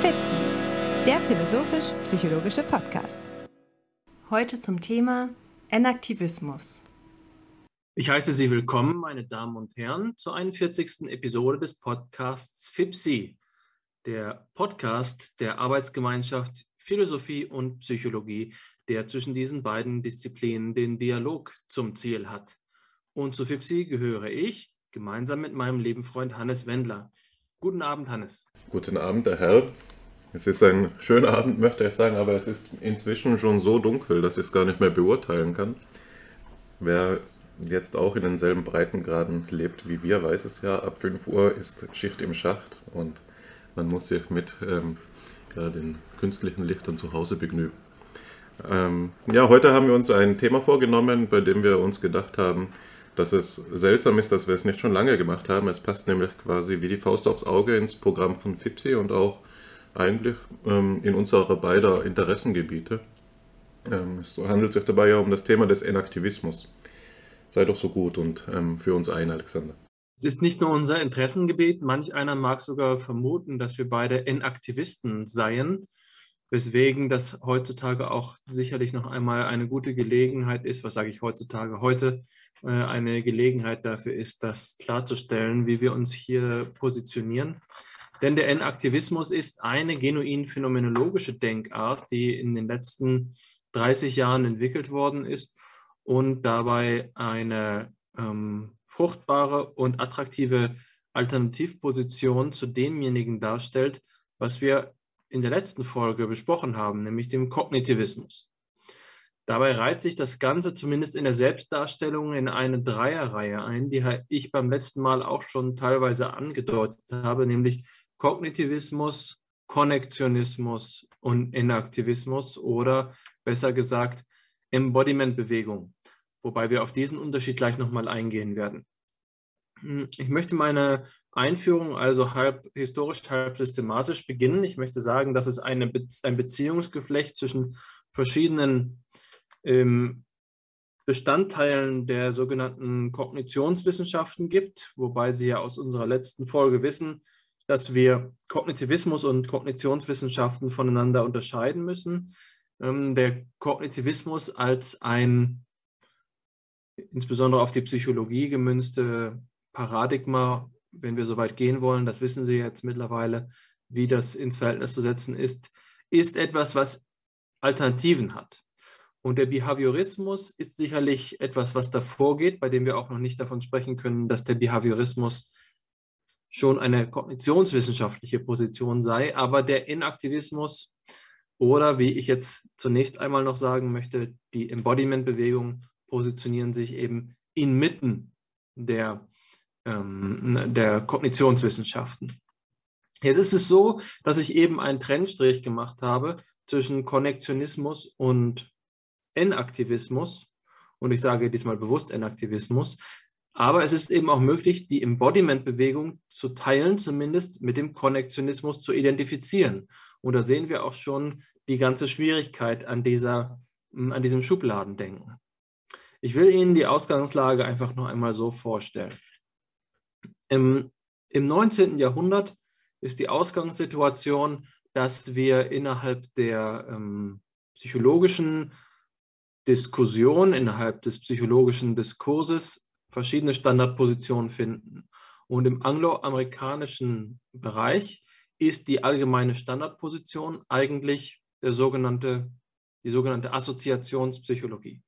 FIPSI, der philosophisch-psychologische Podcast. Heute zum Thema Enaktivismus. Ich heiße Sie willkommen, meine Damen und Herren, zur 41. Episode des Podcasts FIPSI, der Podcast der Arbeitsgemeinschaft Philosophie und Psychologie, der zwischen diesen beiden Disziplinen den Dialog zum Ziel hat. Und zu FIPSI gehöre ich gemeinsam mit meinem lieben Freund Hannes Wendler. Guten Abend, Hannes. Guten Abend, der Herr. Es ist ein schöner Abend, möchte ich sagen, aber es ist inzwischen schon so dunkel, dass ich es gar nicht mehr beurteilen kann. Wer jetzt auch in denselben Breitengraden lebt wie wir, weiß es ja, ab 5 Uhr ist Schicht im Schacht und man muss sich mit ähm, ja, den künstlichen Lichtern zu Hause begnügen. Ähm, ja, heute haben wir uns ein Thema vorgenommen, bei dem wir uns gedacht haben, dass es seltsam ist, dass wir es nicht schon lange gemacht haben. Es passt nämlich quasi wie die Faust aufs Auge ins Programm von FIPSI und auch eigentlich ähm, in unserer beider Interessengebiete. Ähm, es handelt sich dabei ja um das Thema des Enaktivismus. Sei doch so gut und ähm, für uns ein, Alexander. Es ist nicht nur unser Interessengebiet, manch einer mag sogar vermuten, dass wir beide Enaktivisten seien, weswegen das heutzutage auch sicherlich noch einmal eine gute Gelegenheit ist, was sage ich heutzutage, heute eine Gelegenheit dafür ist, das klarzustellen, wie wir uns hier positionieren. Denn der Enaktivismus ist eine genuin phänomenologische Denkart, die in den letzten 30 Jahren entwickelt worden ist und dabei eine ähm, fruchtbare und attraktive Alternativposition zu demjenigen darstellt, was wir in der letzten Folge besprochen haben, nämlich dem Kognitivismus. Dabei reiht sich das Ganze zumindest in der Selbstdarstellung in eine Dreierreihe ein, die ich beim letzten Mal auch schon teilweise angedeutet habe, nämlich Kognitivismus, Konnektionismus und Inaktivismus oder besser gesagt Embodiment-Bewegung, wobei wir auf diesen Unterschied gleich nochmal eingehen werden. Hm, ich möchte meine Einführung also halb historisch, halb systematisch beginnen. Ich möchte sagen, dass es eine Be ein Beziehungsgeflecht zwischen verschiedenen ähm, Bestandteilen der sogenannten Kognitionswissenschaften gibt, wobei Sie ja aus unserer letzten Folge wissen, dass wir Kognitivismus und Kognitionswissenschaften voneinander unterscheiden müssen. Ähm, der Kognitivismus als ein insbesondere auf die Psychologie gemünzte Paradigma, wenn wir so weit gehen wollen, das wissen Sie jetzt mittlerweile, wie das ins Verhältnis zu setzen ist, ist etwas, was Alternativen hat. Und der Behaviorismus ist sicherlich etwas, was davor geht, bei dem wir auch noch nicht davon sprechen können, dass der Behaviorismus schon eine kognitionswissenschaftliche Position sei, aber der Inaktivismus oder wie ich jetzt zunächst einmal noch sagen möchte, die Embodiment-Bewegung positionieren sich eben inmitten der, ähm, der Kognitionswissenschaften. Jetzt ist es so, dass ich eben einen Trennstrich gemacht habe zwischen Konnektionismus und Enaktivismus. Und ich sage diesmal bewusst Enaktivismus, aber es ist eben auch möglich, die Embodiment-Bewegung zu teilen, zumindest mit dem Konnektionismus zu identifizieren. Und da sehen wir auch schon die ganze Schwierigkeit an, dieser, hm, an diesem Schubladendenken. Ich will Ihnen die Ausgangslage einfach noch einmal so vorstellen. Im, im 19. Jahrhundert ist die Ausgangssituation, dass wir innerhalb der ähm, psychologischen Diskussion, innerhalb des psychologischen Diskurses verschiedene Standardpositionen finden. Und im angloamerikanischen Bereich ist die allgemeine Standardposition eigentlich der sogenannte, die sogenannte Assoziationspsychologie.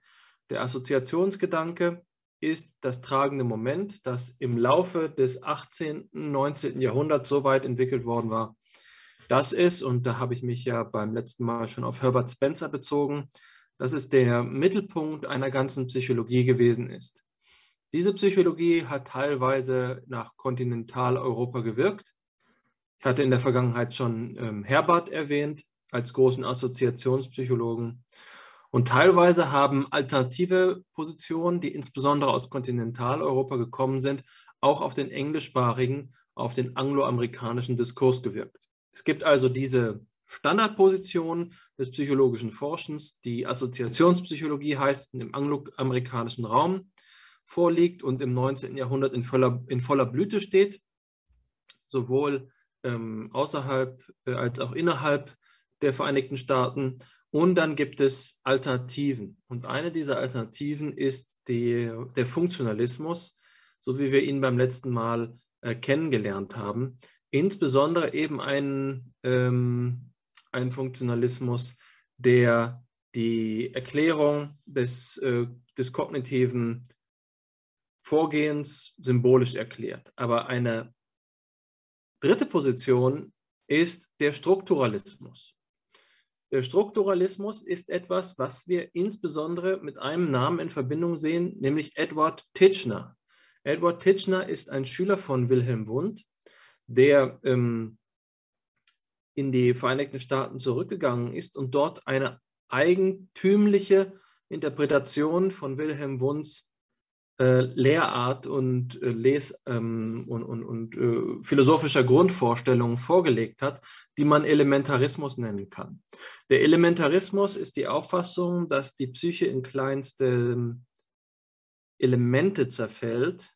Der Assoziationsgedanke ist das tragende Moment, das im Laufe des 18., 19. Jahrhunderts so weit entwickelt worden war. Das ist, und da habe ich mich ja beim letzten Mal schon auf Herbert Spencer bezogen, dass es der Mittelpunkt einer ganzen Psychologie gewesen ist. Diese Psychologie hat teilweise nach Kontinentaleuropa gewirkt. Ich hatte in der Vergangenheit schon ähm, Herbert erwähnt als großen Assoziationspsychologen. Und teilweise haben alternative Positionen, die insbesondere aus Kontinentaleuropa gekommen sind, auch auf den englischsprachigen, auf den angloamerikanischen Diskurs gewirkt. Es gibt also diese Standardposition des psychologischen Forschens, die Assoziationspsychologie heißt im angloamerikanischen Raum. vorliegt und im 19. Jahrhundert in voller, in voller Blüte steht, sowohl ähm, außerhalb äh, als auch innerhalb der Vereinigten Staaten. Und dann gibt es Alternativen. Und eine dieser Alternativen ist die, der Funktionalismus, so wie wir ihn beim letzten Mal äh, kennengelernt haben. Insbesondere eben ein, ähm, ein Funktionalismus, der die Erklärung des, äh, des kognitiven Vorgehens symbolisch erklärt. Aber eine dritte Position ist der Strukturalismus. Der Strukturalismus ist etwas, was wir insbesondere mit einem Namen in Verbindung sehen, nämlich Edward Titchener. Edward Titchener ist ein Schüler von Wilhelm Wundt, der ähm, in die Vereinigten Staaten zurückgegangen ist und dort eine eigentümliche Interpretation von Wilhelm Wundts äh, Lehrart und, äh, Les ähm, und, und, und äh, philosophischer Grundvorstellungen vorgelegt hat, die man Elementarismus nennen kann. Der Elementarismus ist die Auffassung, dass die Psyche in kleinste Elemente zerfällt,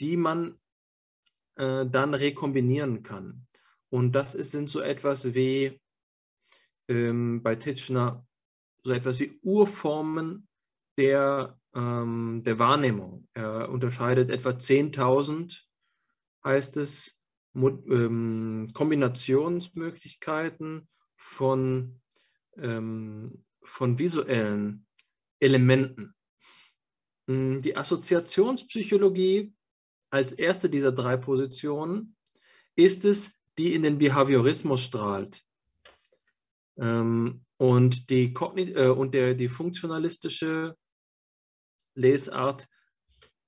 die man äh, dann rekombinieren kann. Und das ist, sind so etwas wie ähm, bei Titchener so etwas wie Urformen der, ähm, der Wahrnehmung. Er unterscheidet etwa 10.000, heißt es, ähm, Kombinationsmöglichkeiten von, ähm, von visuellen Elementen. Hm, die Assoziationspsychologie als erste dieser drei Positionen ist es, die in den Behaviorismus strahlt. Ähm, und die, äh, und der, die funktionalistische Lesart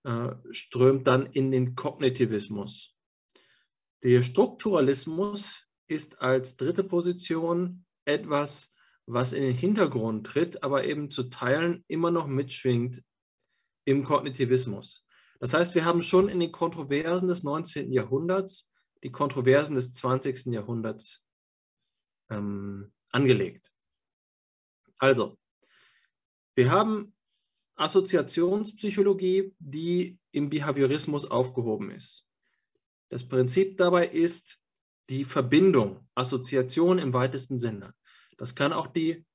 äh, strömt dann in den Kognitivismus. Der Strukturalismus ist als dritte Position etwas, was in den Hintergrund tritt, aber eben zu Teilen immer noch mitschwingt im Kognitivismus. Das heißt, wir haben schon in den Kontroversen des 19. Jahrhunderts die Kontroversen des 20. Jahrhunderts ähm, angelegt. Also, wir haben Assoziationspsychologie, die im Behaviorismus aufgehoben ist. Das Prinzip dabei ist die Verbindung, Assoziation im weitesten Sinne. Das kann auch die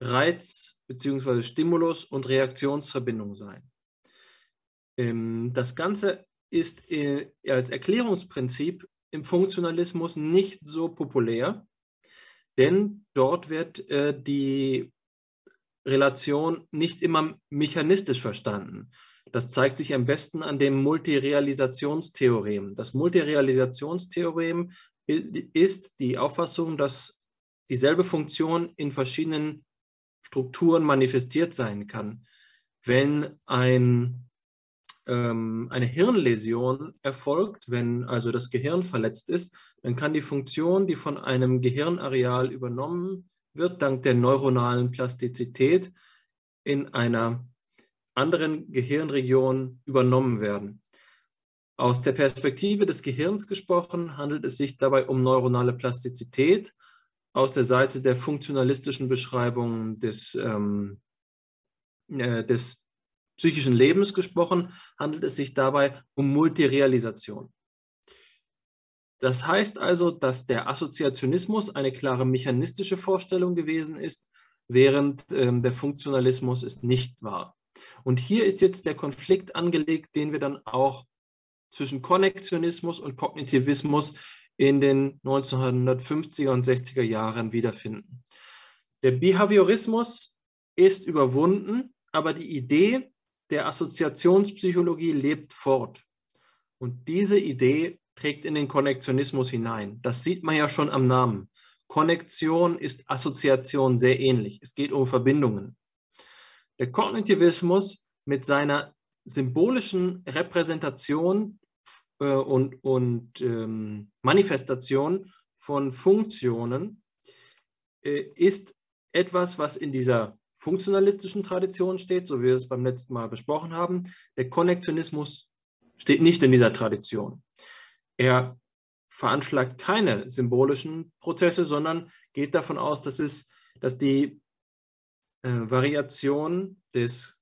Reiz- bzw. Stimulus- und Reaktionsverbindung sein. Ähm, das Ganze ist äh, als Erklärungsprinzip im Funktionalismus nicht so populär, denn dort wird äh, die Relation nicht immer mechanistisch verstanden. Das zeigt sich am besten an dem Multirealisationstheorem. Das Multirealisationstheorem ist die Auffassung, dass dieselbe Funktion in verschiedenen Strukturen manifestiert sein kann. Wenn ein ähm, eine Hirnläsion erfolgt, wenn also das Gehirn verletzt ist, dann kann die Funktion, die von einem Gehirnareal übernommen wird, dank der neuronalen Plastizität in einer anderen Gehirnregion übernommen werden. Aus der Perspektive des Gehirns gesprochen handelt es sich dabei um neuronale Plastizität. Aus der Seite der funktionalistischen Beschreibung des, ähm, äh, des psychischen Lebens gesprochen, handelt es sich dabei um Multirealisation. Das heißt also, dass der Assoziationismus eine klare mechanistische Vorstellung gewesen ist, während ähm, der Funktionalismus es nicht war. Und hier ist jetzt der Konflikt angelegt, den wir dann auch zwischen Konnektionismus und Kognitivismus in den 1950er und 60er Jahren wiederfinden. Der Behaviorismus ist überwunden, aber die Idee der Assoziationspsychologie lebt fort. Und diese Idee trägt in den Konnektionismus hinein. Das sieht man ja schon am Namen. Konnektion ist Assoziation sehr ähnlich. Es geht um Verbindungen. Der Kognitivismus mit seiner symbolischen Repräsentation äh, und, und ähm, Manifestation von Funktionen äh, ist etwas, was in dieser funktionalistischen Tradition steht, so wie wir es beim letzten Mal besprochen haben. Der Konnektionismus steht nicht in dieser Tradition. Er veranschlagt keine symbolischen Prozesse, sondern geht davon aus, dass, es, dass die äh, Variation des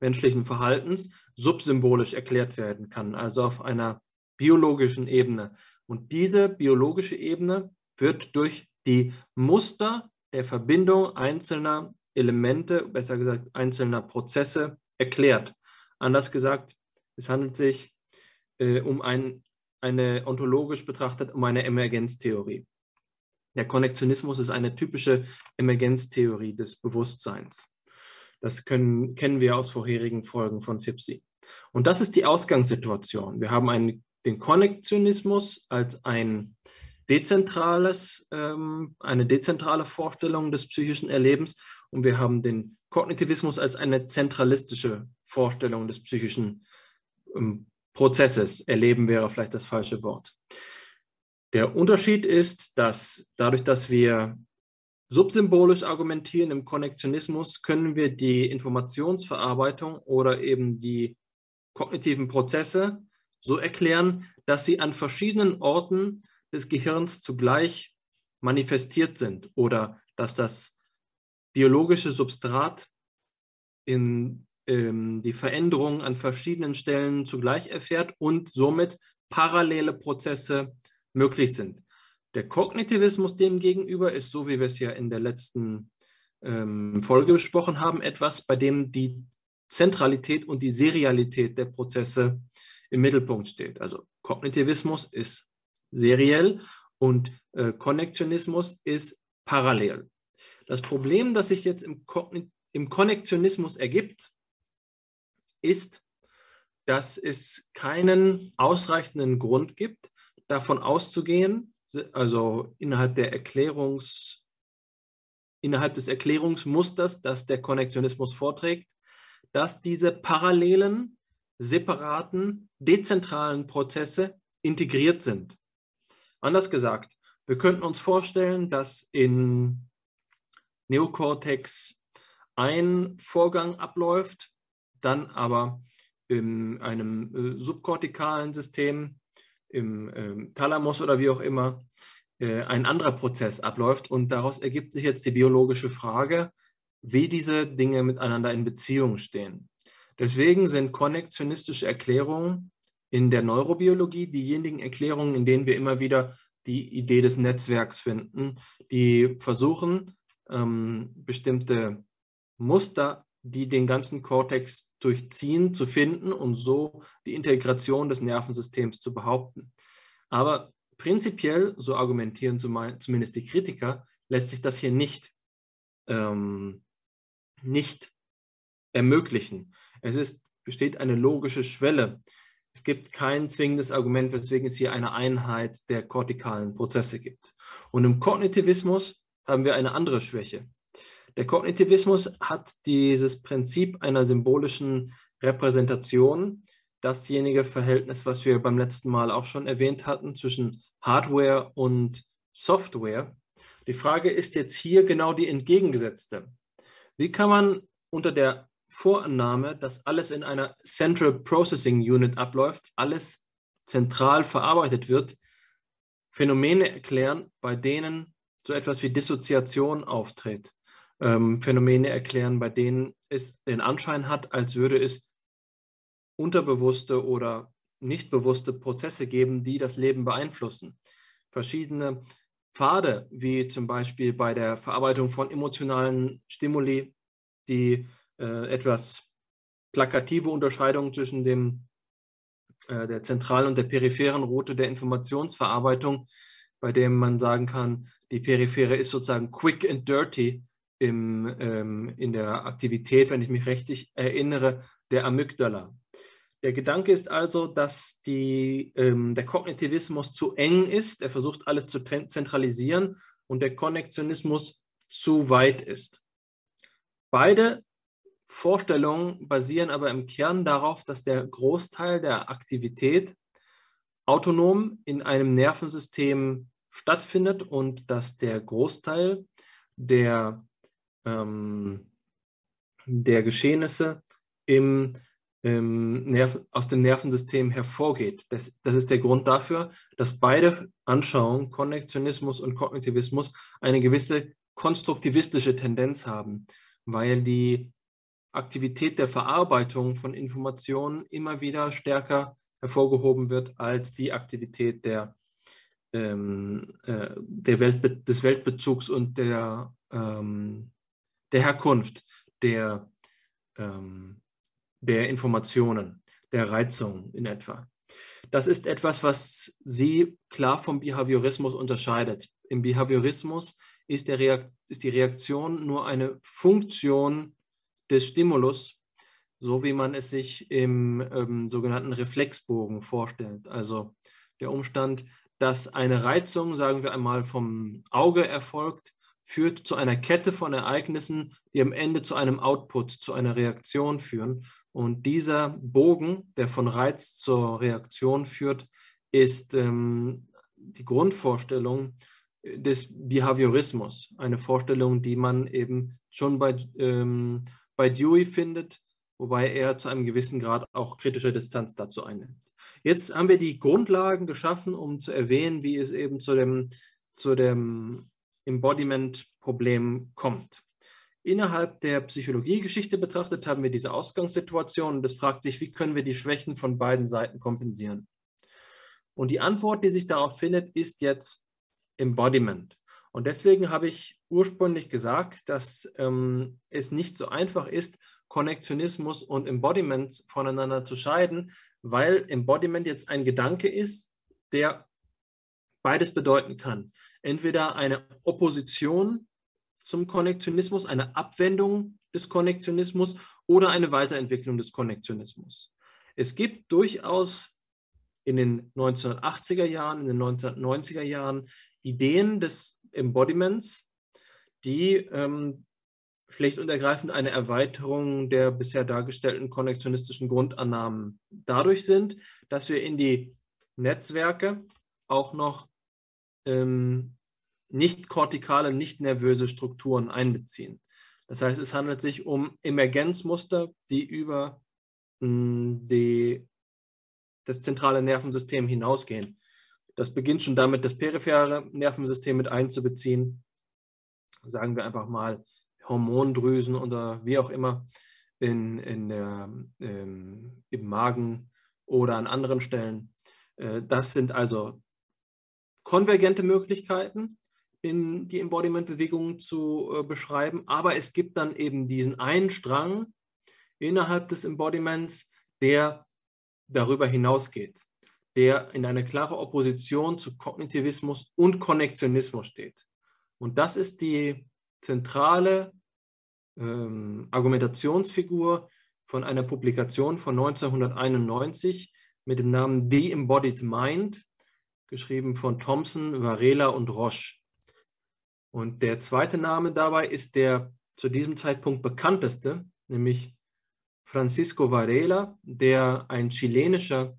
menschlichen Verhaltens subsymbolisch erklärt werden kann, also auf einer biologischen Ebene. Und diese biologische Ebene wird durch die Muster der Verbindung einzelner Elemente, besser gesagt einzelner Prozesse erklärt. Anders gesagt, es handelt sich äh, um ein, eine ontologisch betrachtet um eine Emergenztheorie. Der Konnektionismus ist eine typische Emergenztheorie des Bewusstseins. Das können, kennen wir aus vorherigen Folgen von FIPSI. Und das ist die Ausgangssituation. Wir haben einen, den Konnektionismus als ein dezentrales, ähm, eine dezentrale Vorstellung des psychischen Erlebens und wir haben den Kognitivismus als eine zentralistische Vorstellung des psychischen ähm, Prozesses. Erleben wäre vielleicht das falsche Wort. Der Unterschied ist, dass dadurch, dass wir subsymbolisch argumentieren im Konnektionismus, können wir die Informationsverarbeitung oder eben die kognitiven Prozesse so erklären, dass sie an verschiedenen Orten des Gehirns zugleich manifestiert sind oder dass das biologische Substrat in ähm, die Veränderungen an verschiedenen Stellen zugleich erfährt und somit parallele Prozesse möglich sind. Der Kognitivismus demgegenüber ist, so wie wir es ja in der letzten ähm, Folge besprochen haben, etwas, bei dem die Zentralität und die Serialität der Prozesse im Mittelpunkt steht. Also Kognitivismus ist seriell und äh, Konnektionismus ist parallel. Das Problem, das sich jetzt im, im Konnektionismus ergibt, ist, dass es keinen ausreichenden Grund gibt, davon auszugehen, also innerhalb der Erklärungs, innerhalb des Erklärungsmusters, das der Konnektionismus vorträgt, dass diese parallelen, separaten, dezentralen Prozesse integriert sind. Anders gesagt, wir könnten uns vorstellen, dass in Neokortex ein Vorgang abläuft, dann aber in einem äh, subkortikalen System im äh, Thalamus oder wie auch immer äh, ein anderer Prozess abläuft. Und daraus ergibt sich jetzt die biologische Frage, wie diese Dinge miteinander in Beziehung stehen. Deswegen sind konnektionistische Erklärungen in der Neurobiologie diejenigen Erklärungen, in denen wir immer wieder die Idee des Netzwerks finden, die versuchen, ähm, bestimmte Muster, die den ganzen Kortex durchziehen, zu finden und so die Integration des Nervensystems zu behaupten. Aber prinzipiell, so argumentieren zumindest die Kritiker, lässt sich das hier nicht, ähm, nicht ermöglichen. Es ist, besteht eine logische Schwelle. Es gibt kein zwingendes Argument, weswegen es hier eine Einheit der kortikalen Prozesse gibt. Und im Kognitivismus haben wir eine andere Schwäche. Der Kognitivismus hat dieses Prinzip einer symbolischen Repräsentation, dasjenige Verhältnis, was wir beim letzten Mal auch schon erwähnt hatten, zwischen Hardware und Software. Die Frage ist jetzt hier genau die entgegengesetzte. Wie kann man unter der Vorannahme, dass alles in einer Central Processing Unit abläuft, alles zentral verarbeitet wird, Phänomene erklären, bei denen so etwas wie Dissoziation auftritt? ähm, Phänomene erklären, bei denen es den Anschein hat, als würde es unterbewusste oder nicht bewusste Prozesse geben, die das Leben beeinflussen. Verschiedene Pfade, wie zum Beispiel bei der Verarbeitung von emotionalen Stimuli, die äh, etwas plakative Unterscheidung zwischen dem, äh, der zentralen und der peripheren Route der Informationsverarbeitung, bei dem man sagen kann, die periphere ist sozusagen quick and dirty im, ähm, in der Aktivität, wenn ich mich richtig erinnere, der Amygdala. Der Gedanke ist also, dass die, ähm, der Kognitivismus zu eng ist, er versucht alles zu zentralisieren und der Konnektionismus zu weit ist. Beide Vorstellungen basieren aber im Kern darauf, dass der Großteil der Aktivität autonom in einem Nervensystem stattfindet und dass der Großteil der ähm, der Geschehnisse im, im Nerv, aus dem Nervensystem hervorgeht. Das, das ist der Grund dafür, dass beide Anschauungen, Konnektionismus und Kognitivismus, eine gewisse konstruktivistische Tendenz haben, weil die Aktivität der Verarbeitung von Informationen immer wieder stärker hervorgehoben wird als die Aktivität der, ähm, äh, der Weltbe des Weltbezugs und der, ähm, der Herkunft der, ähm, der Informationen, der Reizungen in etwa. Das ist etwas, was sie klar vom Behaviorismus unterscheidet. Im Behaviorismus ist, ist die Reaktion nur eine Funktion des Stimulus, so wie man es sich im ähm, sogenannten Reflexbogen vorstellt. Also der Umstand, dass eine Reizung, sagen wir einmal, vom Auge erfolgt, führt zu einer Kette von Ereignissen, die am Ende zu einem Output, zu einer Reaktion führen. Und dieser Bogen, der von Reiz zur Reaktion führt, ist ähm, die Grundvorstellung des Behaviorismus. Eine Vorstellung, die man eben schon bei ähm, bei Dewey findet, wobei er zu einem gewissen Grad auch kritische Distanz dazu einnimmt. Jetzt haben wir die Grundlagen geschaffen, um zu erwähnen, wie es eben zu dem, zu dem Embodiment-Problem kommt. Innerhalb der Psychologiegeschichte betrachtet haben wir diese Ausgangssituation und es fragt sich, wie können wir die Schwächen von beiden Seiten kompensieren. Und die Antwort, die sich darauf findet, ist jetzt Embodiment. Und deswegen habe ich ursprünglich gesagt, dass ähm, es nicht so einfach ist, Konnektionismus und Embodiment voneinander zu scheiden, weil Embodiment jetzt ein Gedanke ist, der beides bedeuten kann. Entweder eine Opposition zum Konnektionismus, eine Abwendung des Konnektionismus oder eine Weiterentwicklung des Konnektionismus. Es gibt durchaus in den 1980er Jahren, in den 1990er Jahren Ideen des Embodiments, die ähm, schlicht und ergreifend eine Erweiterung der bisher dargestellten konnektionistischen Grundannahmen dadurch sind, dass wir in die Netzwerke auch noch ähm, nicht kortikale, nicht nervöse Strukturen einbeziehen. Das heißt, es handelt sich um Emergenzmuster, die über mh, hm, die, das zentrale Nervensystem hinausgehen. Das beginnt schon damit, das periphere Nervensystem mit einzubeziehen. Sagen wir einfach mal Hormondrüsen oder wie auch immer in, in der, ähm, im Magen oder an anderen Stellen. Äh, das sind also konvergente Möglichkeiten, in die Embodiment-Bewegungen zu äh, beschreiben. Aber es gibt dann eben diesen einen Strang innerhalb des Embodiments, der darüber hinausgeht der in einer klaren Opposition zu Kognitivismus und Konnektionismus steht. Und das ist die zentrale ähm, Argumentationsfigur von einer Publikation von 1991 mit dem Namen The Embodied Mind, geschrieben von Thompson, Varela und Roche. Und der zweite Name dabei ist der zu diesem Zeitpunkt bekannteste, nämlich Francisco Varela, der ein chilenischer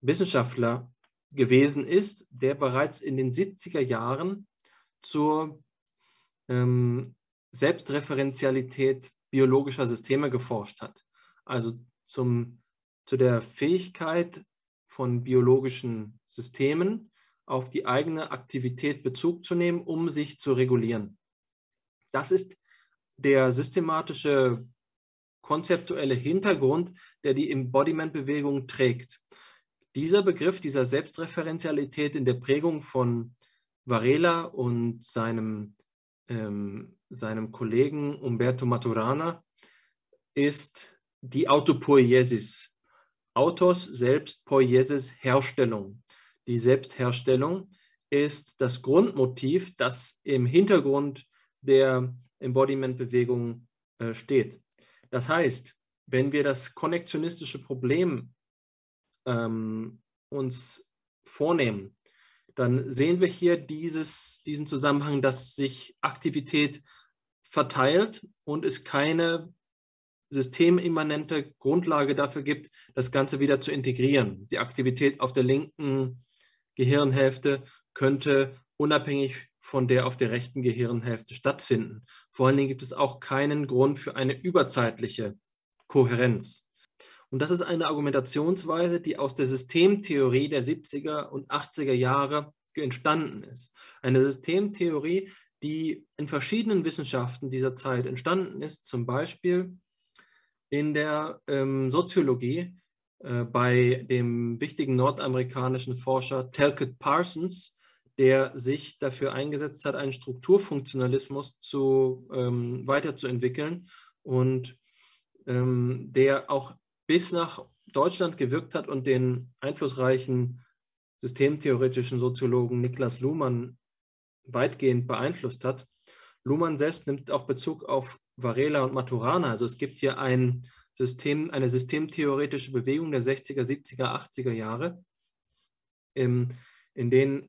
Wissenschaftler gewesen ist, der bereits in den 70er Jahren zur ähm, Selbstreferenzialität biologischer Systeme geforscht hat. Also zum, zu der Fähigkeit von biologischen Systemen auf die eigene Aktivität Bezug zu nehmen, um sich zu regulieren. Das ist der systematische konzeptuelle Hintergrund, der die Embodiment-Bewegung trägt. Dieser Begriff dieser Selbstreferenzialität in der Prägung von Varela und seinem, ähm, seinem Kollegen Umberto Maturana ist die Autopoiesis. Autos selbst Poiesis Herstellung. Die Selbstherstellung ist das Grundmotiv, das im Hintergrund der Embodiment-Bewegung äh, steht. Das heißt, wenn wir das konnektionistische Problem ähm, uns vornehmen, dann sehen wir hier dieses, diesen Zusammenhang, dass sich Aktivität verteilt und es keine systemimmanente Grundlage dafür gibt, das Ganze wieder zu integrieren. Die Aktivität auf der linken Gehirnhälfte könnte unabhängig von der auf der rechten Gehirnhälfte stattfinden. Vor allen Dingen gibt es auch keinen Grund für eine überzeitliche Kohärenz. Und das ist eine Argumentationsweise, die aus der Systemtheorie der 70er und 80er Jahre entstanden ist. Eine Systemtheorie, die in verschiedenen Wissenschaften dieser Zeit entstanden ist, zum Beispiel in der ähm, Soziologie äh, bei dem wichtigen nordamerikanischen Forscher Talcott Parsons, der sich dafür eingesetzt hat, einen Strukturfunktionalismus zu, ähm, weiterzuentwickeln und ähm, der auch bis nach Deutschland gewirkt hat und den einflussreichen systemtheoretischen Soziologen Niklas Luhmann weitgehend beeinflusst hat. Luhmann selbst nimmt auch Bezug auf Varela und Maturana. Also es gibt hier ein System, eine systemtheoretische Bewegung der 60er, 70er, 80er Jahre, in, denen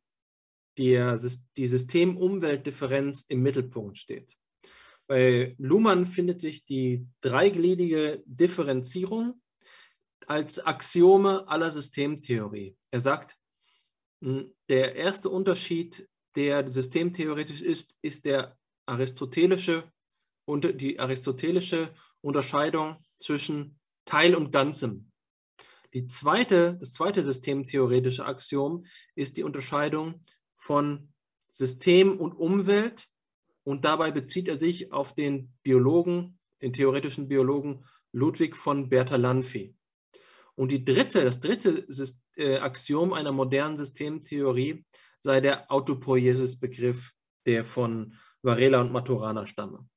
die, die System-Umwelt-Differenz im Mittelpunkt steht. Bei Luhmann findet sich die dreigliedrige Differenzierung als Axiome aller Systemtheorie. Er sagt, hm, der erste Unterschied, der systemtheoretisch ist, ist der aristotelische und die aristotelische Unterscheidung zwischen Teil und Ganzem. Die zweite, das zweite systemtheoretische Axiom ist die Unterscheidung von System und Umwelt und dabei bezieht er sich auf den Biologen, den theoretischen Biologen Ludwig von Bertalanffy. Und die dritte, das dritte äh, Axiom einer modernen Systemtheorie sei der Autopoiesis-Begriff, der von Varela und Maturana stamme.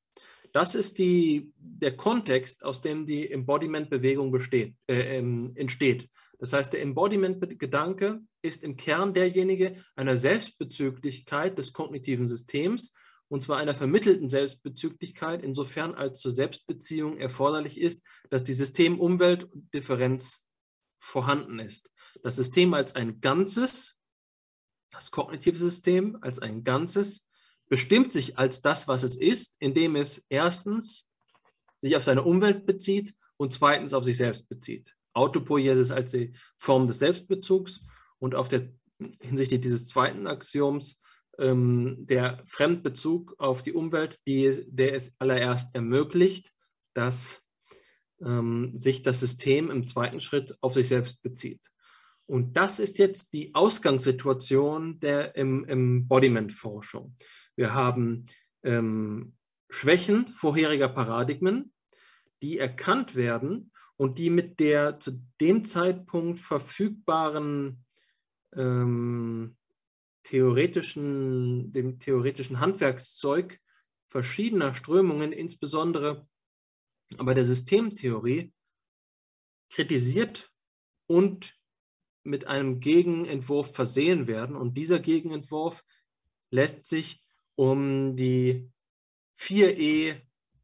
Das ist die, der Kontext, aus dem die Embodiment-Bewegung äh, entsteht. Das heißt, der Embodiment-Gedanke ist im Kern derjenige einer Selbstbezüglichkeit des kognitiven Systems, und zwar einer vermittelten Selbstbezüglichkeit, insofern als zur Selbstbeziehung erforderlich ist, dass die System-Umwelt-Differenz vorhanden ist. Das System als ein Ganzes, das kognitive System als ein Ganzes, bestimmt sich als das, was es ist, indem es erstens sich auf seine Umwelt bezieht und zweitens auf sich selbst bezieht. Autopoiesis als die Form des Selbstbezugs und auf der hinsichtlich dieses zweiten Axioms ähm, der Fremdbezug auf die Umwelt, die, der es allererst ermöglicht, dass ähm, sich das System im zweiten Schritt auf sich selbst bezieht. Und das ist jetzt die Ausgangssituation der Embodiment-Forschung. Wir haben ähm, Schwächen vorheriger Paradigmen, die erkannt werden und die mit der zu dem Zeitpunkt verfügbaren ähm, theoretischen, dem theoretischen Handwerkszeug verschiedener Strömungen, insbesondere aber der Systemtheorie kritisiert und mit einem Gegenentwurf versehen werden. Und dieser Gegenentwurf lässt sich um die vier E,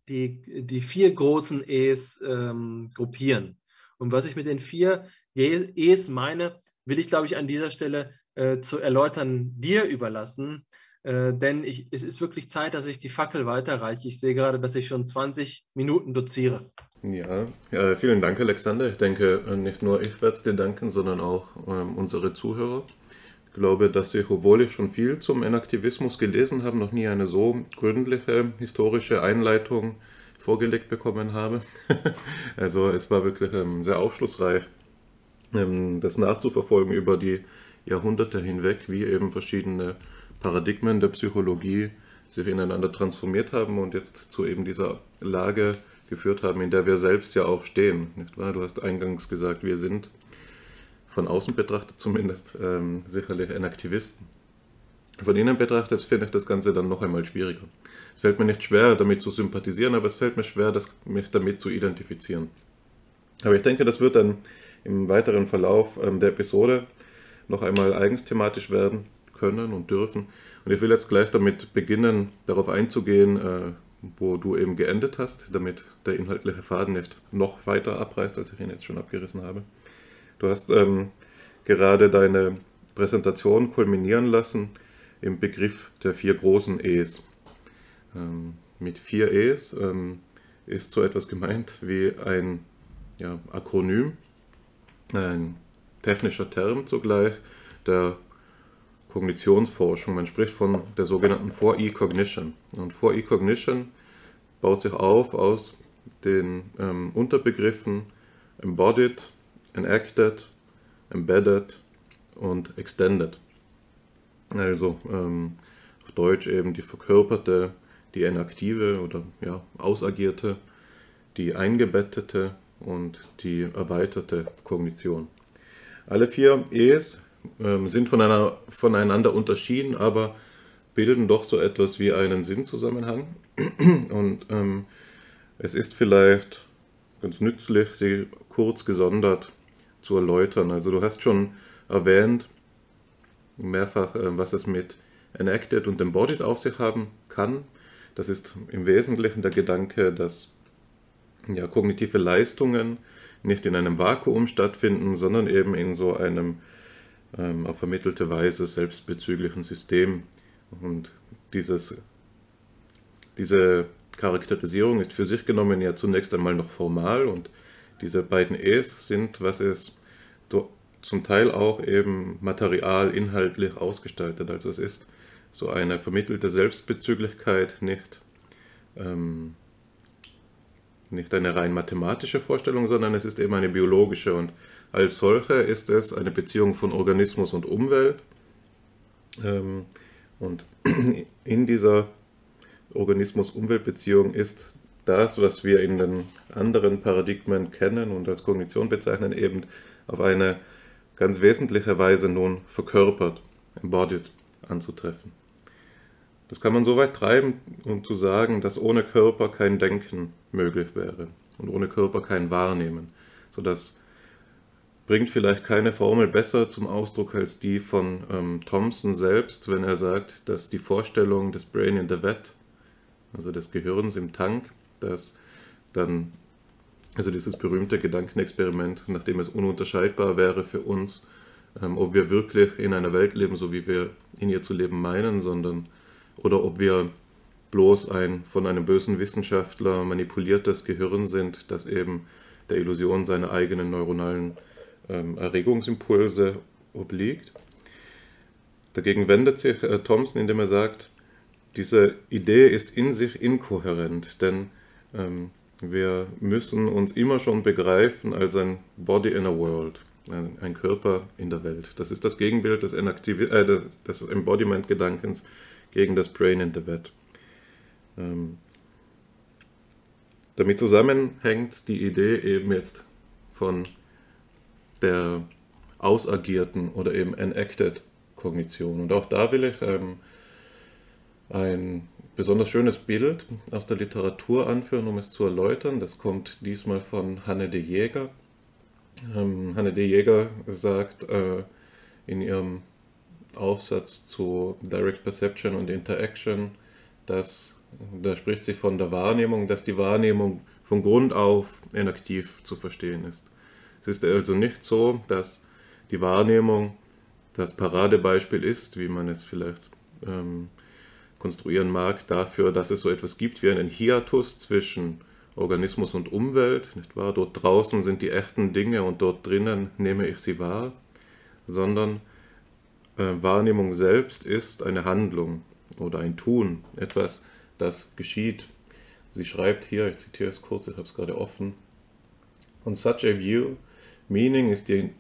die, die vier großen E's ähm, gruppieren. Und was ich mit den vier E's meine, will ich, glaube ich, an dieser Stelle äh, zu erläutern dir überlassen. Äh, denn ich, es ist wirklich Zeit, dass ich die Fackel weiterreiche. Ich sehe gerade, dass ich schon 20 Minuten doziere. Ja, ja vielen Dank, Alexander. Ich denke, äh, nicht nur ich werde es dir danken, sondern auch ähm, unsere Zuhörer. Ich glaube, dass ich, obwohl ich schon viel zum Enaktivismus gelesen habe, noch nie eine so gründliche historische Einleitung vorgelegt bekommen habe. also es war wirklich ähm, sehr aufschlussreich, ähm, das nachzuverfolgen über die Jahrhunderte hinweg, wie eben verschiedene Paradigmen der Psychologie sich ineinander transformiert haben und jetzt zu eben dieser Lage geführt haben, in der wir selbst ja auch stehen. Nicht wahr? Du hast eingangs gesagt, wir sind von außen betrachtet zumindest ähm, sicherlich ein Aktivisten. Von innen betrachtet finde ich das Ganze dann noch einmal schwieriger. Es fällt mir nicht schwer, damit zu sympathisieren, aber es fällt mir schwer, das, mich damit zu identifizieren. Aber ich denke, das wird dann im weiteren Verlauf ähm, der Episode noch einmal eigens thematisch werden können und dürfen. Und ich will jetzt gleich damit beginnen, darauf einzugehen, äh, wo du eben geendet hast, damit der inhaltliche Faden nicht noch weiter abreißt, als ich ihn jetzt schon abgerissen habe. Du hast ähm, gerade deine Präsentation kulminieren lassen im Begriff der vier großen E's. Ähm, mit vier E's ähm, ist so etwas gemeint wie ein ja, Akronym, ein technischer Term zugleich der Kognitionsforschung. Man spricht von der sogenannten 4E-Cognition. Und 4E-Cognition baut sich auf aus den ähm, Unterbegriffen Embodied, Enacted, Embedded und Extended. Also ähm, auf Deutsch eben die verkörperte, die enaktive oder ja, ausagierte, die eingebettete und die erweiterte Kognition. Alle vier E's ähm, sind von einer, voneinander unterschieden, aber bilden doch so etwas wie einen Sinnzusammenhang. Und ähm, es ist vielleicht ganz nützlich, sie kurz gesondert zu erläutern. Also du hast schon erwähnt, mehrfach, äh, was es mit Enacted und Embodied auf sich haben kann. Das ist im Wesentlichen der Gedanke, dass ja, kognitive Leistungen nicht in einem Vakuum stattfinden, sondern eben in so einem ähm, auf vermittelte Weise selbstbezüglichen System. Und dieses, diese Charakterisierung ist für sich genommen ja zunächst einmal noch formal und diese beiden E's sind, was es zum Teil auch eben material, inhaltlich ausgestaltet. Also es ist so eine vermittelte Selbstbezüglichkeit, nicht, ähm, nicht eine rein mathematische Vorstellung, sondern es ist eben eine biologische und als solche ist es eine Beziehung von Organismus und Umwelt. Ähm, und in dieser Organismus-Umwelt-Beziehung ist das, was wir in den anderen Paradigmen kennen und als Kognition bezeichnen, eben auf eine ganz wesentliche Weise nun verkörpert, embodied anzutreffen. Das kann man so weit treiben, um zu sagen, dass ohne Körper kein Denken möglich wäre und ohne Körper kein Wahrnehmen, sodass bringt vielleicht keine Formel besser zum Ausdruck als die von ähm, Thomson selbst, wenn er sagt, dass die Vorstellung des Brain in the Vat also des Gehirns im Tank, das dann, also dieses berühmte Gedankenexperiment, nachdem es ununterscheidbar wäre für uns, ähm, ob wir wirklich in einer Welt leben, so wie wir in ihr zu leben meinen, sondern oder ob wir bloß ein von einem bösen Wissenschaftler manipuliertes Gehirn sind, das eben der Illusion seiner eigenen neuronalen ähm, Erregungsimpulse obliegt. Dagegen wendet sich äh, Thomson, indem er sagt, diese Idee ist in sich inkohärent, denn ähm, wir müssen uns immer schon begreifen als ein Body in a World, ein, Körper in der Welt. Das ist das Gegenbild des, äh, des, Embodiment-Gedankens gegen das Brain in the Vat. Ähm, damit zusammenhängt die Idee eben jetzt von der ausagierten oder eben enacted Kognition. Und auch da will ich ähm, ein besonders schönes Bild aus der Literatur anführen, um es zu erläutern. Das kommt diesmal von Hanne de Jäger. Ähm, Hanne de Jäger sagt äh, in ihrem Aufsatz zu Direct Perception und Interaction, dass da spricht sie von der Wahrnehmung, dass die Wahrnehmung von Grund auf inaktiv zu verstehen ist. Es ist also nicht so, dass die Wahrnehmung das Paradebeispiel ist, wie man es vielleicht ähm, konstruieren mag, dafür, dass es so etwas gibt wie einen Hiatus zwischen Organismus und Umwelt, nicht wahr? Dort draußen sind die echten Dinge und dort drinnen nehme ich sie wahr, sondern äh, Wahrnehmung selbst ist eine Handlung oder ein Tun, etwas, das geschieht. Sie schreibt hier, ich zitiere es kurz, ich habe es gerade offen, On such a view, meaning is, the,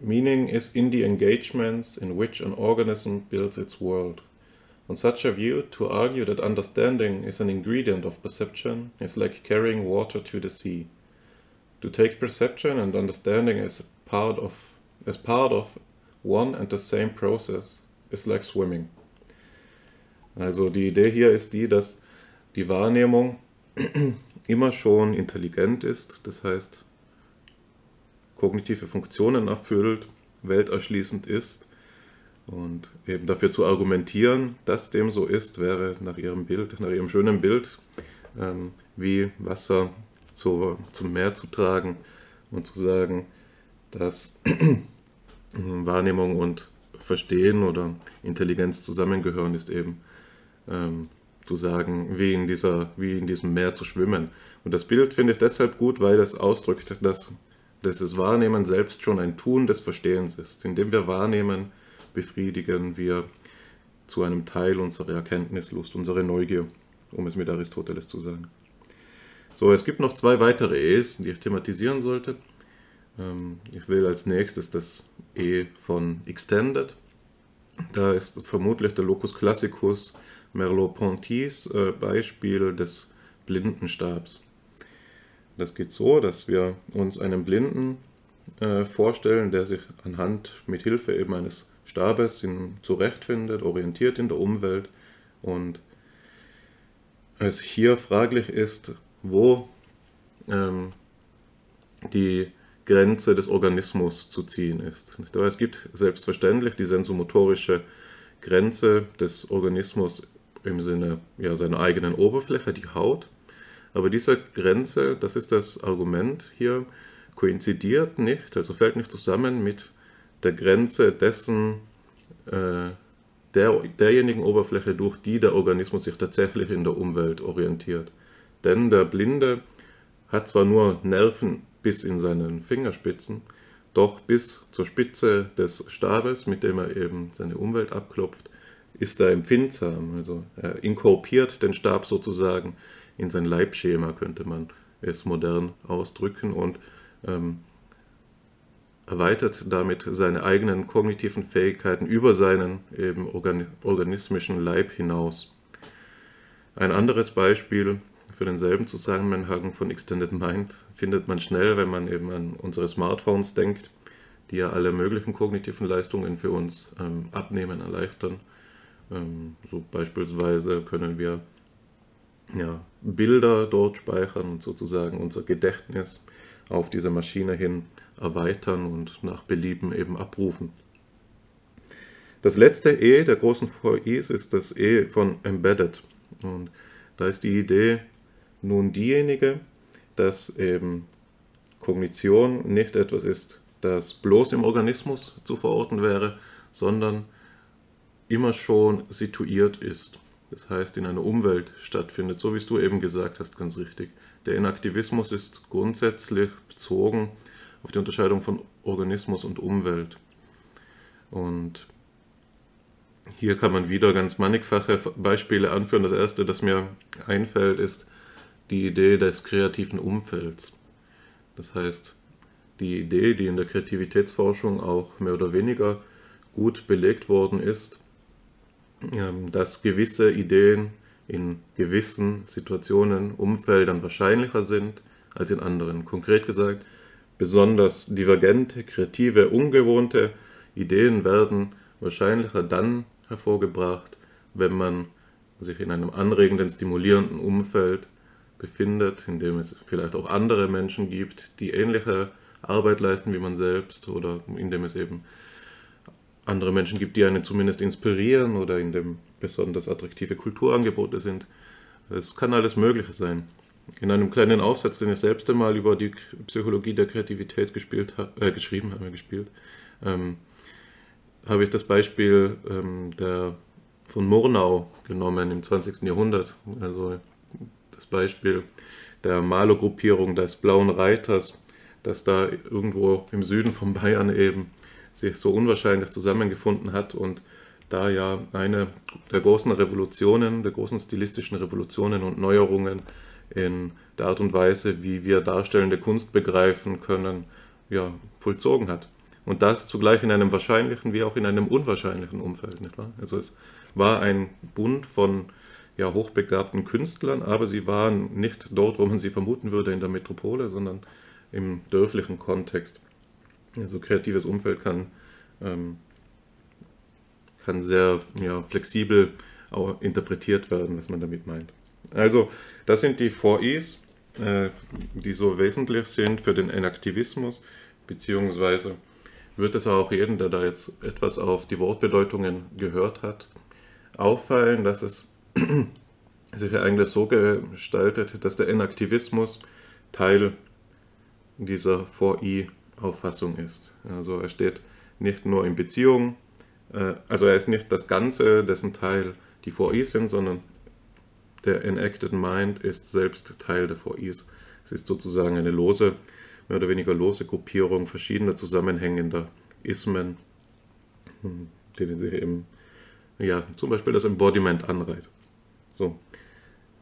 meaning is in the engagements in which an organism builds its world. On such a view, to argue that understanding is an ingredient of perception is like carrying water to the sea. To take perception and understanding as part of, as part of one and the same process is like swimming. Also die Idee hier ist die, dass die Wahrnehmung immer schon intelligent ist, das heißt kognitive Funktionen erfüllt, welterschließend ist und eben dafür zu argumentieren, dass dem so ist, wäre nach ihrem Bild, nach ihrem schönen Bild, ähm, wie Wasser zu, zum Meer zu tragen und zu sagen, dass Wahrnehmung und Verstehen oder Intelligenz zusammengehören, ist eben ähm, zu sagen, wie in, dieser, wie in diesem Meer zu schwimmen. Und das Bild finde ich deshalb gut, weil es ausdrückt, dass, dass das Wahrnehmen selbst schon ein Tun des Verstehens ist. Indem wir wahrnehmen, befriedigen wir zu einem Teil unsere Erkenntnislust, unsere Neugier, um es mit Aristoteles zu sagen. So, es gibt noch zwei weitere E's, die ich thematisieren sollte. Ähm, ich will als nächstes das E von Extended. Da ist vermutlich der Locus Classicus Merleau-Ponty's äh, Beispiel des Blindenstabs. Das geht so, dass wir uns einen Blinden äh, vorstellen, der sich anhand mit Hilfe eben eines Stabes in, zurechtfindet, orientiert in der Umwelt und es hier fraglich ist, wo ähm, die Grenze des Organismus zu ziehen ist. Es gibt selbstverständlich die sensomotorische Grenze des Organismus im Sinne ja, seiner eigenen Oberfläche, die Haut. Aber diese Grenze, das ist das Argument hier, koinzidiert nicht, also fällt nicht zusammen mit der Grenze dessen, äh, der, derjenigen Oberfläche, durch die der Organismus sich tatsächlich in der Umwelt orientiert. Denn der Blinde hat zwar nur Nerven bis in seinen Fingerspitzen, doch bis zur Spitze des Stabes, mit dem er eben seine Umwelt abklopft, ist er empfindsam. Also er inkorporiert den Stab sozusagen in sein Leibschema, könnte man es modern ausdrücken, und ähm, erweitert damit seine eigenen kognitiven Fähigkeiten über seinen eben organismischen Leib hinaus. Ein anderes Beispiel für denselben Zusammenhang von Extended Mind findet man schnell, wenn man eben an unsere Smartphones denkt, die ja alle möglichen kognitiven Leistungen für uns ähm, abnehmen, erleichtern. Ähm, so beispielsweise können wir ja, Bilder dort speichern und sozusagen unser Gedächtnis auf diese Maschine hin erweitern und nach Belieben eben abrufen. Das letzte E der großen VIs ist das E von Embedded. Und da ist die Idee nun diejenige, dass eben Kognition nicht etwas ist, das bloß im Organismus zu verorten wäre, sondern immer schon situiert ist. Das heißt, in einer Umwelt stattfindet, so wie es du eben gesagt hast, ganz richtig. Der Inaktivismus ist grundsätzlich bezogen auf die Unterscheidung von Organismus und Umwelt. Und hier kann man wieder ganz mannigfache Beispiele anführen. Das erste, das mir einfällt, ist die Idee des kreativen Umfelds. Das heißt, die Idee, die in der Kreativitätsforschung auch mehr oder weniger gut belegt worden ist, dass gewisse Ideen in gewissen Situationen, Umfeldern wahrscheinlicher sind als in anderen. Konkret gesagt, besonders divergente, kreative, ungewohnte Ideen werden wahrscheinlicher dann hervorgebracht, wenn man sich in einem anregenden, stimulierenden Umfeld befindet, in dem es vielleicht auch andere Menschen gibt, die ähnliche Arbeit leisten wie man selbst oder in dem es eben andere Menschen gibt, die einen zumindest inspirieren oder in dem besonders attraktive Kulturangebote sind. Es kann alles Mögliche sein. In einem kleinen Aufsatz, den ich selbst einmal über die Psychologie der Kreativität gespielt, äh, geschrieben habe, gespielt, ähm, habe ich das Beispiel ähm, der, von Murnau genommen im 20. Jahrhundert. Also das Beispiel der Malergruppierung des Blauen Reiters, das da irgendwo im Süden von Bayern eben sich so unwahrscheinlich zusammengefunden hat und da ja eine der großen Revolutionen, der großen stilistischen Revolutionen und Neuerungen in der Art und Weise, wie wir darstellende Kunst begreifen können, ja, vollzogen hat. Und das zugleich in einem wahrscheinlichen wie auch in einem unwahrscheinlichen Umfeld. Nicht wahr? Also es war ein Bund von ja, hochbegabten Künstlern, aber sie waren nicht dort, wo man sie vermuten würde, in der Metropole, sondern im dörflichen Kontext. Also kreatives Umfeld kann, ähm, kann sehr ja, flexibel auch interpretiert werden, was man damit meint. Also, das sind die 4Is, äh, die so wesentlich sind für den Enaktivismus, beziehungsweise wird es auch jedem, der da jetzt etwas auf die Wortbedeutungen gehört hat, auffallen, dass es sich ja eigentlich so gestaltet, dass der Enaktivismus Teil dieser 4i-Auffassung ist. Also er steht nicht nur in Beziehung, äh, also er ist nicht das Ganze, dessen Teil die 4i sind, sondern der Enacted Mind ist selbst Teil der 4is. Es ist sozusagen eine lose, mehr oder weniger lose Gruppierung verschiedener zusammenhängender Ismen, hm, denen sich eben ja, zum Beispiel das Embodiment anreiht. So,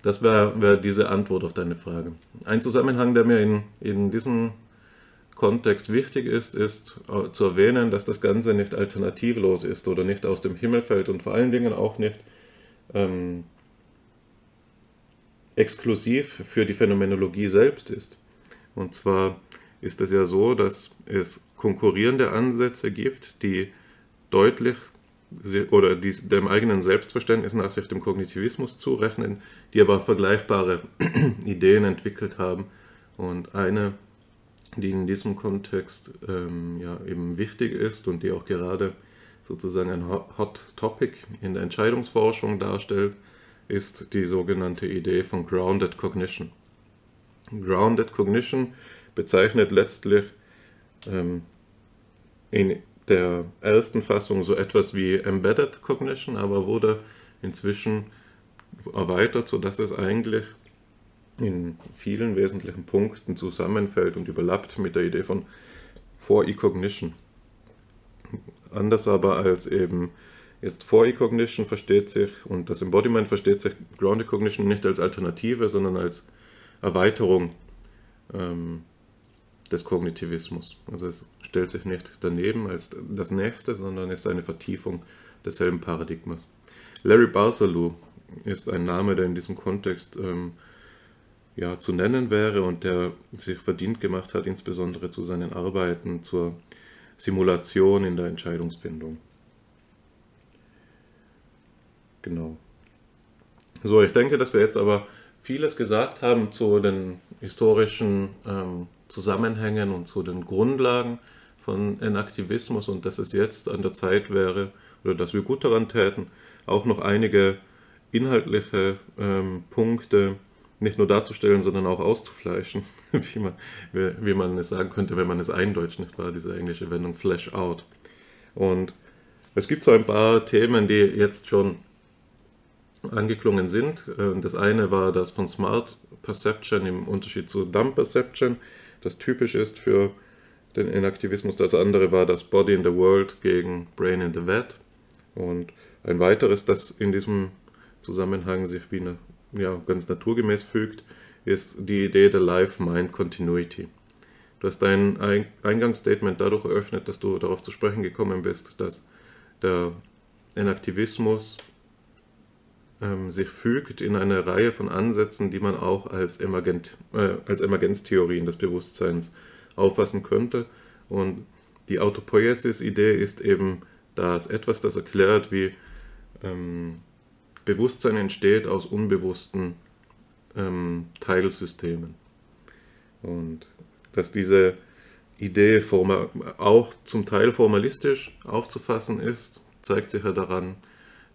das wäre wär diese Antwort auf deine Frage. Ein Zusammenhang, der mir in, in diesem Kontext wichtig ist, ist äh, zu erwähnen, dass das Ganze nicht alternativlos ist oder nicht aus dem Himmel fällt und vor allen Dingen auch nicht ähm, exklusiv für die Phänomenologie selbst ist. Und zwar ist es ja so, dass es konkurrierende Ansätze gibt, die deutlich oder die dem eigenen Selbstverständnis nach sich dem Kognitivismus zurechnen, die aber vergleichbare Ideen entwickelt haben. Und eine, die in diesem Kontext ähm, ja, eben wichtig ist und die auch gerade sozusagen ein Hot Topic in der Entscheidungsforschung darstellt, ist die sogenannte Idee von Grounded Cognition. Grounded Cognition bezeichnet letztlich ähm, in der ersten Fassung so etwas wie Embedded Cognition, aber wurde inzwischen erweitert, sodass es eigentlich in vielen wesentlichen Punkten zusammenfällt und überlappt mit der Idee von For-E-Cognition. Anders aber als eben jetzt For-E-Cognition versteht sich und das Embodiment versteht sich Grounded Cognition nicht als Alternative, sondern als Erweiterung ähm, des Kognitivismus. Also es stellt sich nicht daneben als das Nächste, sondern ist eine Vertiefung desselben Paradigmas. Larry Barsalou ist ein Name, der in diesem Kontext ähm, ja, zu nennen wäre und der sich verdient gemacht hat, insbesondere zu seinen Arbeiten zur Simulation in der Entscheidungsfindung. Genau. So, ich denke, dass wir jetzt aber vieles gesagt haben zu den historischen ähm, Zusammenhängen und zu den Grundlagen von Enaktivismus und dass es jetzt an der Zeit wäre oder dass wir gut daran täten, auch noch einige inhaltliche ähm, Punkte nicht nur darzustellen, sondern auch auszufleischen, wie man, wie, wie man es sagen könnte, wenn man es eindeutscht, nicht wahr? Diese englische Wendung Flash out. Und es gibt so ein paar Themen, die jetzt schon angeklungen sind. Äh, das eine war das von Smart Perception im Unterschied zu Dumb Perception, das typisch ist für den Inaktivismus. Das andere war das Body in the World gegen Brain in the Vat. Und ein weiteres, das in diesem Zusammenhang sich wie eine, ja, ganz naturgemäß fügt, ist die Idee der Life-Mind-Continuity. Du hast dein Eingangsstatement dadurch eröffnet, dass du darauf zu sprechen gekommen bist, dass der Enaktivismus ähm, sich fügt in eine Reihe von Ansätzen, die man auch als, Emergent, äh, als Emergenztheorien des Bewusstseins auffassen könnte. Und die Autopoiesis-Idee ist eben das etwas, das erklärt, wie ähm, Bewusstsein entsteht aus unbewussten ähm, Teilsystemen. Und dass diese Idee auch zum Teil formalistisch aufzufassen ist, zeigt sich ja daran,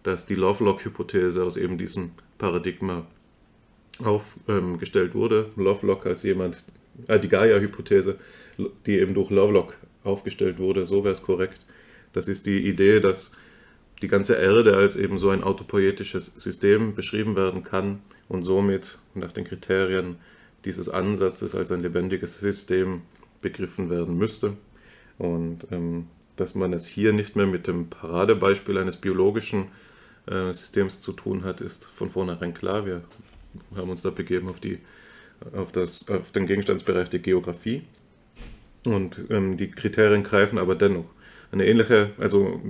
dass die Lovelock-Hypothese aus eben diesem Paradigma aufgestellt ähm, wurde. Lovelock als jemand, äh, die Gaia-Hypothese, die eben durch Lovelock aufgestellt wurde, so wäre es korrekt. Das ist die Idee, dass die ganze Erde als eben so ein autopoietisches System beschrieben werden kann und somit nach den Kriterien dieses Ansatzes als ein lebendiges System begriffen werden müsste. Und ähm, dass man es hier nicht mehr mit dem Paradebeispiel eines biologischen äh, Systems zu tun hat, ist von vornherein klar. Wir haben uns da begeben auf, die, auf, das, auf den Gegenstandsbereich der Geografie. Und ähm, die Kriterien greifen aber dennoch. Eine ähnliche, also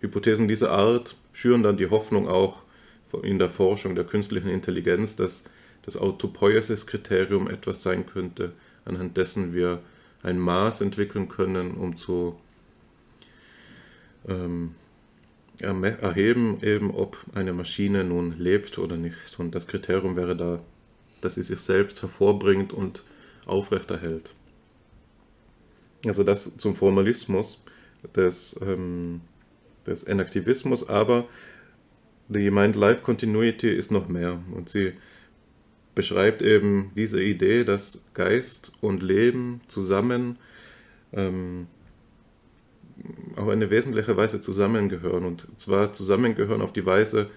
Hypothesen dieser Art schüren dann die Hoffnung auch in der Forschung der künstlichen Intelligenz, dass das Autopoiesis-Kriterium etwas sein könnte, anhand dessen wir ein Maß entwickeln können, um zu ähm, erheben, eben ob eine Maschine nun lebt oder nicht. Und das Kriterium wäre da, dass sie sich selbst hervorbringt und aufrechterhält. Also das zum Formalismus des, ähm, des Enaktivismus, aber die Mind-Life Continuity ist noch mehr und sie beschreibt eben diese Idee, dass Geist und Leben zusammen ähm, auf eine wesentliche Weise zusammengehören. Und zwar zusammengehören auf die Weise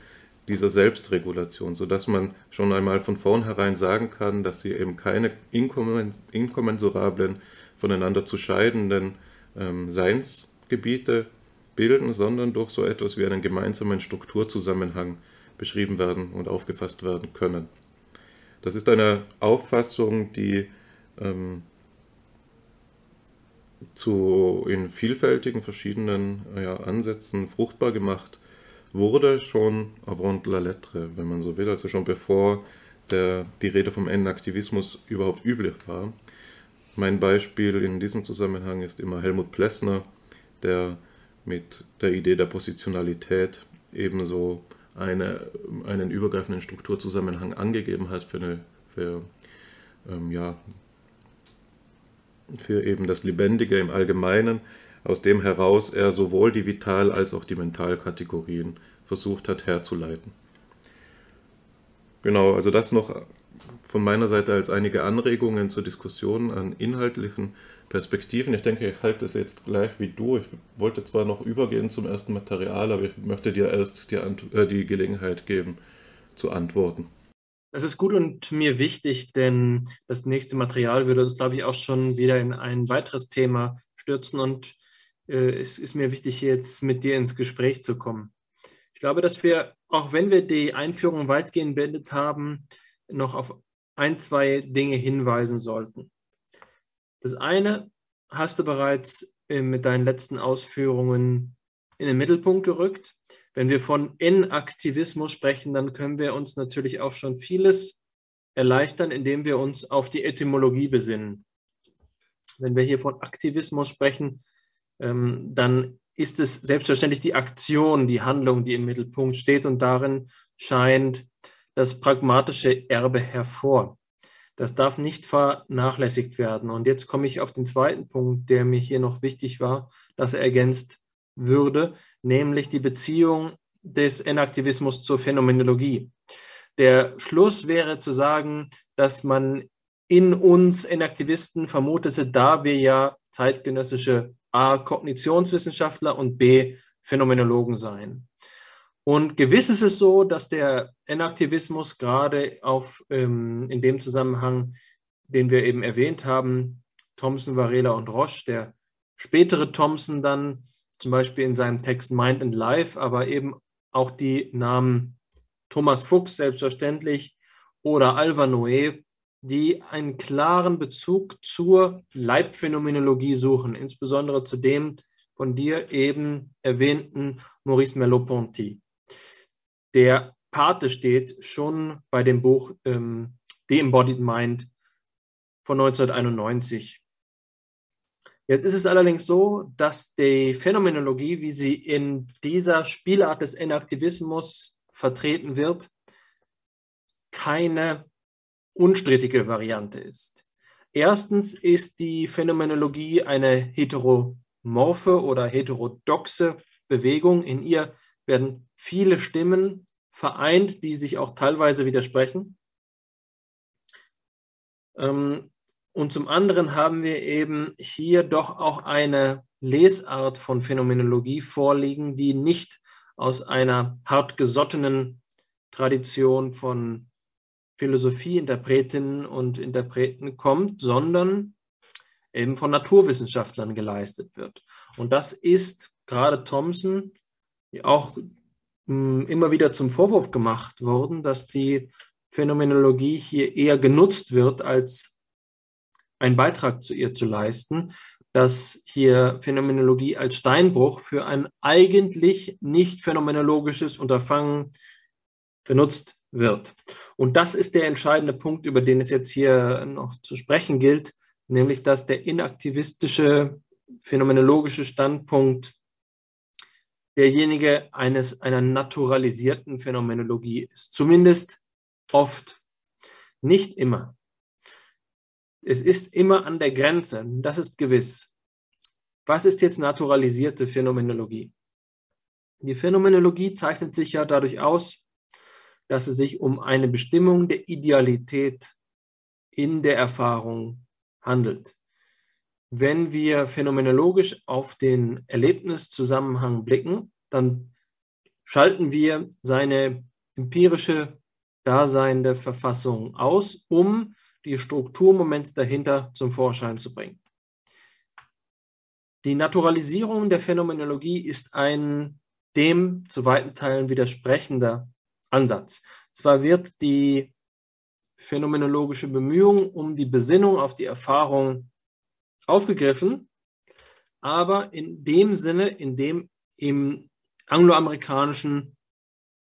dieser Selbstregulation, sodass man schon einmal von vornherein sagen kann, dass sie eben keine inkommensurablen, voneinander zu scheidenden ähm, Seinsgebiete bilden, sondern durch so etwas wie einen gemeinsamen Strukturzusammenhang beschrieben werden und aufgefasst werden können. Das ist eine Auffassung, die ähm, zu in vielfältigen verschiedenen ja, Ansätzen fruchtbar gemacht wurde, schon avant la lettre, wenn man so will, also schon bevor der, die Rede vom Enaktivismus überhaupt üblich war. Mein Beispiel in diesem Zusammenhang ist immer Helmut Plessner, der mit der Idee der Positionalität ebenso eine, einen übergreifenden Strukturzusammenhang angegeben hat für, eine, für, ähm, ja, für eben das Lebendige im Allgemeinen, aus dem heraus er sowohl die Vital- als auch die Mentalkategorien versucht hat herzuleiten. Genau, also das noch von meiner Seite als einige Anregungen zur Diskussion an inhaltlichen Perspektiven. Ich denke, ich halte es jetzt gleich wie du. Ich wollte zwar noch übergehen zum ersten Material, aber ich möchte dir erst die, äh, die Gelegenheit geben zu antworten. Das ist gut und mir wichtig, denn das nächste Material würde uns, glaube ich, auch schon wieder in ein weiteres Thema stürzen und äh, es ist mir wichtig, jetzt mit dir ins Gespräch zu kommen. Ich glaube, dass wir, auch wenn wir die Einführung weitgehend beendet haben, noch auf ein, zwei Dinge hinweisen sollten. Das eine hast du bereits äh, mit deinen letzten Ausführungen in den Mittelpunkt gerückt. Wenn wir von Inaktivismus sprechen, dann können wir uns natürlich auch schon vieles erleichtern, indem wir uns auf die Etymologie besinnen. Wenn wir hier von Aktivismus sprechen, ähm, dann ist es selbstverständlich die Aktion, die Handlung, die im Mittelpunkt steht und darin scheint das pragmatische Erbe hervor. Das darf nicht vernachlässigt werden. Und jetzt komme ich auf den zweiten Punkt, der mir hier noch wichtig war, dass er ergänzt würde, nämlich die Beziehung des Enaktivismus zur Phänomenologie. Der Schluss wäre zu sagen, dass man in uns Enaktivisten vermutete, da wir ja zeitgenössische A. Kognitionswissenschaftler und B. Phänomenologen seien. Und gewiss ist es so, dass der Enaktivismus gerade auf, ähm, in dem Zusammenhang, den wir eben erwähnt haben, Thomson, Varela und Roche, der spätere Thomson dann zum Beispiel in seinem Text Mind and Life, aber eben auch die Namen Thomas Fuchs selbstverständlich oder Alva Noé, die einen klaren Bezug zur Leibphänomenologie suchen, insbesondere zu dem von dir eben erwähnten Maurice Merleau-Ponty. Der Pate steht schon bei dem Buch ähm, The Embodied Mind von 1991. Jetzt ist es allerdings so, dass die Phänomenologie, wie sie in dieser Spielart des Enaktivismus vertreten wird, keine unstrittige Variante ist. Erstens ist die Phänomenologie eine heteromorphe oder heterodoxe Bewegung. In ihr werden viele Stimmen vereint, die sich auch teilweise widersprechen. Ähm, und zum anderen haben wir eben hier doch auch eine Lesart von Phänomenologie vorliegen, die nicht aus einer hartgesottenen Tradition von Philosophieinterpretinnen und Interpreten kommt, sondern eben von Naturwissenschaftlern geleistet wird. Und das ist gerade Thomson auch immer wieder zum Vorwurf gemacht worden, dass die Phänomenologie hier eher genutzt wird, als einen Beitrag zu ihr zu leisten, dass hier Phänomenologie als Steinbruch für ein eigentlich nicht phänomenologisches Unterfangen benutzt wird. Und das ist der entscheidende Punkt, über den es jetzt hier noch zu sprechen gilt, nämlich dass der inaktivistische phänomenologische Standpunkt derjenige eines, einer naturalisierten Phänomenologie ist. Zumindest oft, nicht immer. Es ist immer an der Grenze, das ist gewiss. Was ist jetzt naturalisierte Phänomenologie? Die Phänomenologie zeichnet sich ja dadurch aus, dass es sich um eine Bestimmung der Idealität in der Erfahrung handelt. Wenn wir phänomenologisch auf den Erlebniszusammenhang blicken, dann schalten wir seine empirische daseinende Verfassung aus, um die Strukturmomente dahinter zum Vorschein zu bringen. Die Naturalisierung der Phänomenologie ist ein dem zu weiten Teilen widersprechender Ansatz. Zwar wird die phänomenologische Bemühung um die Besinnung auf die Erfahrung aufgegriffen, aber in dem Sinne, in dem im angloamerikanischen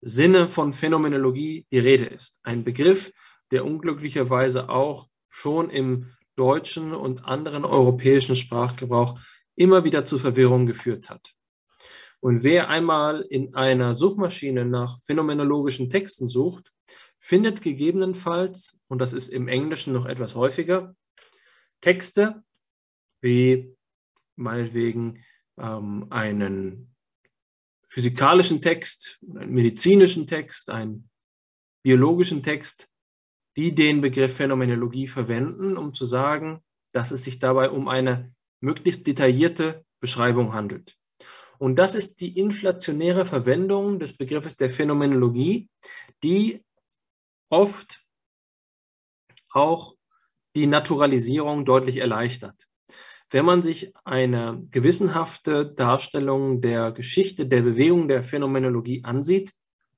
Sinne von Phänomenologie die Rede ist. Ein Begriff, der unglücklicherweise auch schon im deutschen und anderen europäischen Sprachgebrauch immer wieder zu Verwirrung geführt hat. Und wer einmal in einer Suchmaschine nach phänomenologischen Texten sucht, findet gegebenenfalls, und das ist im Englischen noch etwas häufiger, Texte wie meinetwegen ähm, einen physikalischen Text, einen medizinischen Text, einen biologischen Text, die den Begriff Phänomenologie verwenden, um zu sagen, dass es sich dabei um eine möglichst detaillierte Beschreibung handelt. Und das ist die inflationäre Verwendung des Begriffes der Phänomenologie, die oft auch die Naturalisierung deutlich erleichtert. Wenn man sich eine gewissenhafte Darstellung der Geschichte der Bewegung der Phänomenologie ansieht,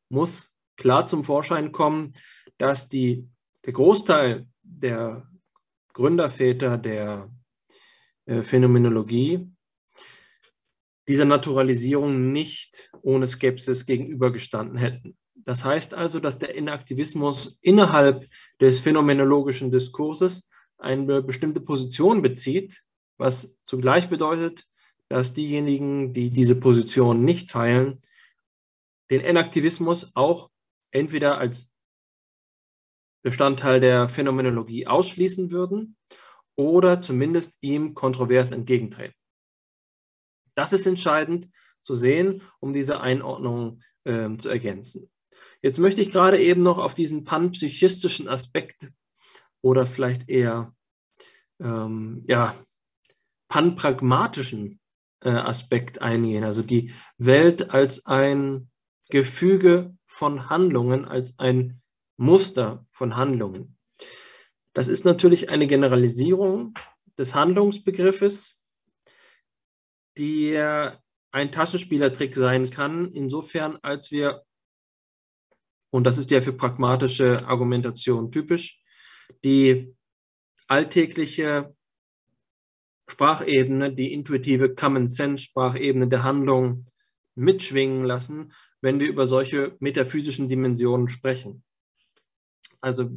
muss klar zum Vorschein kommen, dass die, der Großteil der Gründerväter der äh, Phänomenologie dieser Naturalisierung nicht ohne Skepsis gegenübergestanden hätten. Das heißt also, dass der Inaktivismus innerhalb des phänomenologischen Diskurses eine bestimmte Position bezieht, was zugleich bedeutet, dass diejenigen, die diese Position nicht teilen, den Enaktivismus auch entweder als Bestandteil der Phänomenologie ausschließen würden oder zumindest ihm kontrovers entgegentreten. Das ist entscheidend zu sehen, um diese Einordnung äh, zu ergänzen. Jetzt möchte ich gerade eben noch auf diesen panpsychistischen Aspekt oder vielleicht eher ähm, ja, panpragmatischen äh, Aspekt eingehen, also die Welt als ein Gefüge von Handlungen, als ein Muster von Handlungen. Das ist natürlich eine Generalisierung des Handlungsbegriffes, die ein Taschenspielertrick sein kann, insofern als wir, und das ist ja für pragmatische Argumentation typisch, die alltägliche Sprachebene, die intuitive Common Sense Sprachebene der Handlung mitschwingen lassen, wenn wir über solche metaphysischen Dimensionen sprechen. Also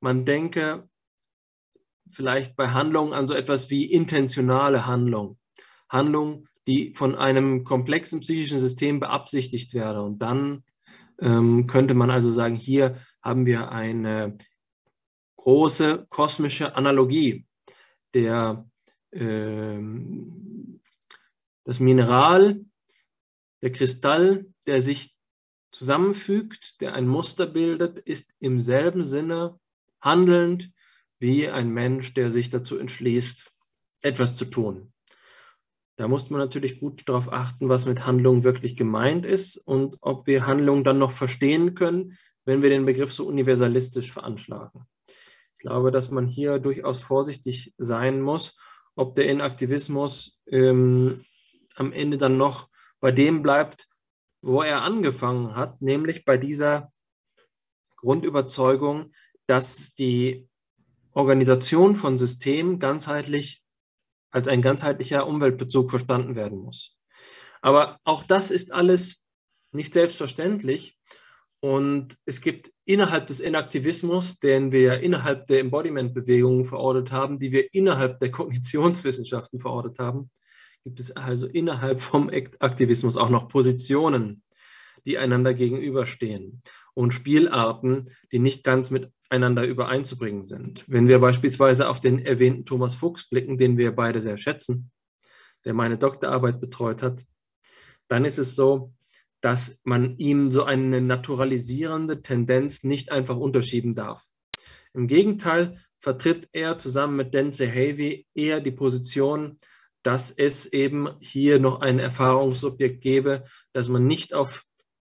man denke vielleicht bei Handlungen an so etwas wie intentionale Handlung. Handlung, die von einem komplexen psychischen System beabsichtigt werde. Und dann ähm, könnte man also sagen, hier haben wir eine große kosmische Analogie. Der, das Mineral, der Kristall, der sich zusammenfügt, der ein Muster bildet, ist im selben Sinne handelnd wie ein Mensch, der sich dazu entschließt, etwas zu tun. Da muss man natürlich gut darauf achten, was mit Handlung wirklich gemeint ist und ob wir Handlung dann noch verstehen können, wenn wir den Begriff so universalistisch veranschlagen. Ich glaube, dass man hier durchaus vorsichtig sein muss, ob der Inaktivismus ähm, am Ende dann noch bei dem bleibt, wo er angefangen hat, nämlich bei dieser Grundüberzeugung, dass die Organisation von Systemen ganzheitlich als ein ganzheitlicher Umweltbezug verstanden werden muss. Aber auch das ist alles nicht selbstverständlich. Und es gibt innerhalb des Inaktivismus, den wir innerhalb der Embodiment-Bewegungen verortet haben, die wir innerhalb der Kognitionswissenschaften verortet haben, gibt es also innerhalb vom Aktivismus auch noch Positionen, die einander gegenüberstehen und Spielarten, die nicht ganz miteinander übereinzubringen sind. Wenn wir beispielsweise auf den erwähnten Thomas Fuchs blicken, den wir beide sehr schätzen, der meine Doktorarbeit betreut hat, dann ist es so, dass man ihm so eine naturalisierende Tendenz nicht einfach unterschieben darf. Im Gegenteil vertritt er zusammen mit Denze Havey eher die Position, dass es eben hier noch ein Erfahrungsobjekt gäbe, das man nicht auf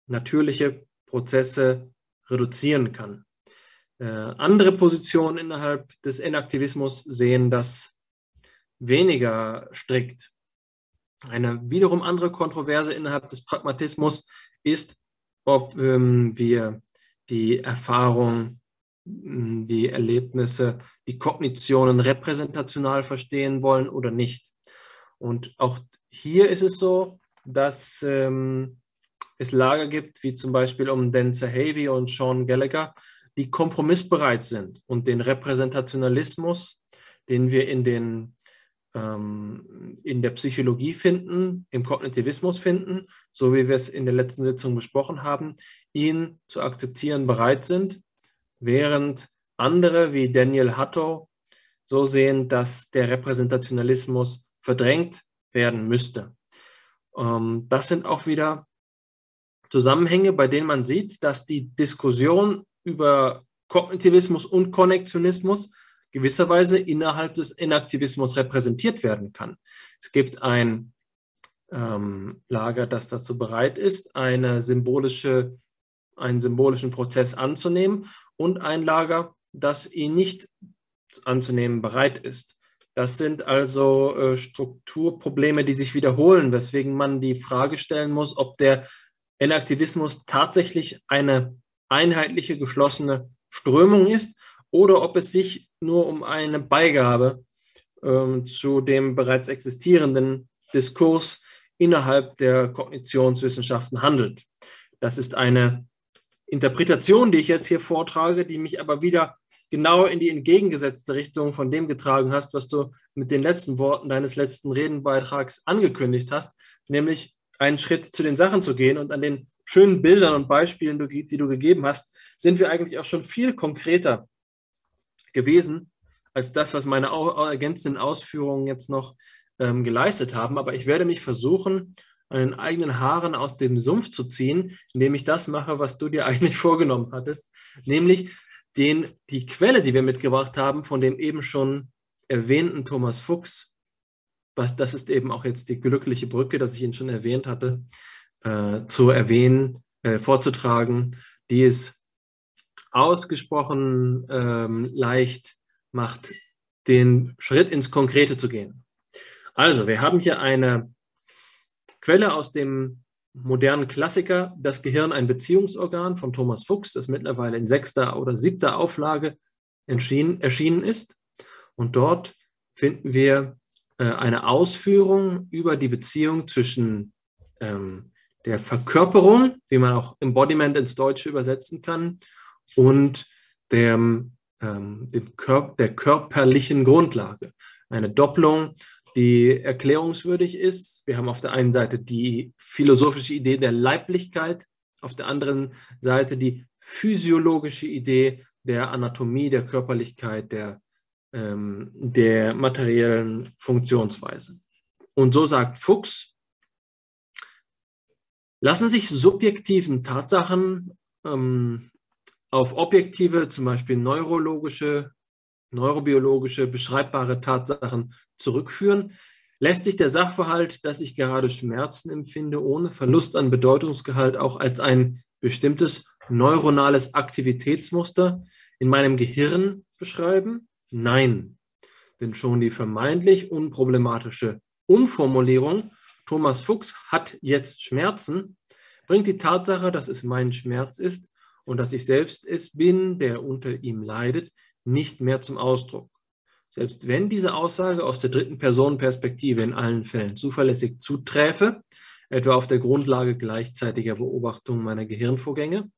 natürliche Prozesse reduzieren kann. Äh, andere Positionen innerhalb des Enaktivismus sehen das weniger strikt. Eine wiederum andere Kontroverse innerhalb des Pragmatismus ist, ob ähm, wir die Erfahrung, die Erlebnisse, die Kognitionen repräsentational verstehen wollen oder nicht. Und auch hier ist es so, dass ähm, es Lager gibt, wie zum Beispiel um Dan Zahavi und Sean Gallagher, die kompromissbereit sind und den Repräsentationalismus den wir in, den, ähm, in der Psychologie finden, im Kognitivismus finden, so wie wir es in der letzten Sitzung besprochen haben, ihn zu akzeptieren bereit sind, während andere wie Daniel Hatto so sehen, dass der Repräsentationalismus verdrängt werden müsste. Ähm, das sind auch wieder Zusammenhänge, bei denen man sieht, dass die Diskussion über Kognitivismus und Konnektionismus gewisserweise innerhalb des Inaktivismus repräsentiert werden kann. Es gibt ein ähm, Lager, das dazu bereit ist, eine symbolische, einen symbolischen Prozess anzunehmen und ein Lager, das ihn nicht anzunehmen bereit ist. Das sind also äh, Strukturprobleme, die sich wiederholen, weswegen man die Frage stellen muss, ob der Enaktivismus tatsächlich eine einheitliche, geschlossene Strömung ist oder ob es sich nur um eine Beigabe ähm, zu dem bereits existierenden Diskurs innerhalb der Kognitionswissenschaften handelt. Das ist eine Interpretation, die ich jetzt hier vortrage, die mich aber wieder genau in die entgegengesetzte Richtung von dem getragen hast, was du mit den letzten Worten deines letzten Redenbeitrags angekündigt hast, nämlich einen Schritt zu den Sachen zu gehen. Und an den schönen Bildern und Beispielen, die du gegeben hast, sind wir eigentlich auch schon viel konkreter gewesen als das, was meine ergänzenden Ausführungen jetzt noch ähm, geleistet haben. Aber ich werde mich versuchen, den eigenen Haaren aus dem Sumpf zu ziehen, indem ich das mache, was du dir eigentlich vorgenommen hattest, nämlich den, die Quelle, die wir mitgebracht haben, von dem eben schon erwähnten Thomas Fuchs, was, das ist eben auch jetzt die glückliche Brücke, dass ich ihn schon erwähnt hatte, äh, zu erwähnen, äh, vorzutragen, die es ausgesprochen ähm, leicht macht, den Schritt ins Konkrete zu gehen. Also, wir haben hier eine Quelle aus dem modernen Klassiker, Das Gehirn ein Beziehungsorgan von Thomas Fuchs, das mittlerweile in sechster oder siebter Auflage erschienen, ist. Und dort finden wir äh, eine Ausführung über die Beziehung zwischen ähm, der Verkörperung, wie man auch Embodiment ins Deutsche übersetzen kann, und dem, ähm, dem Kör der körperlichen Grundlage. Eine Doppelung die erklärungswürdig ist. Wir haben auf der einen Seite die philosophische Idee der Leiblichkeit, auf der anderen Seite die physiologische Idee der Anatomie, der Körperlichkeit, der, ähm, der materiellen Funktionsweise. Und so sagt Fuchs, lassen sich subjektiven Tatsachen ähm, auf objektive, zum Beispiel neurologische, neurobiologische, beschreibbare Tatsachen zurückführen, lässt sich der Sachverhalt, dass ich gerade Schmerzen empfinde, ohne Verlust an Bedeutungsgehalt auch als ein bestimmtes neuronales Aktivitätsmuster in meinem Gehirn beschreiben? Nein, denn schon die vermeintlich unproblematische Umformulierung, Thomas Fuchs hat jetzt Schmerzen, bringt die Tatsache, dass es mein Schmerz ist und dass ich selbst es bin, der unter ihm leidet, nicht mehr zum Ausdruck. Selbst wenn diese Aussage aus der dritten Personenperspektive in allen Fällen zuverlässig zuträfe, etwa auf der Grundlage gleichzeitiger Beobachtung meiner Gehirnvorgänge,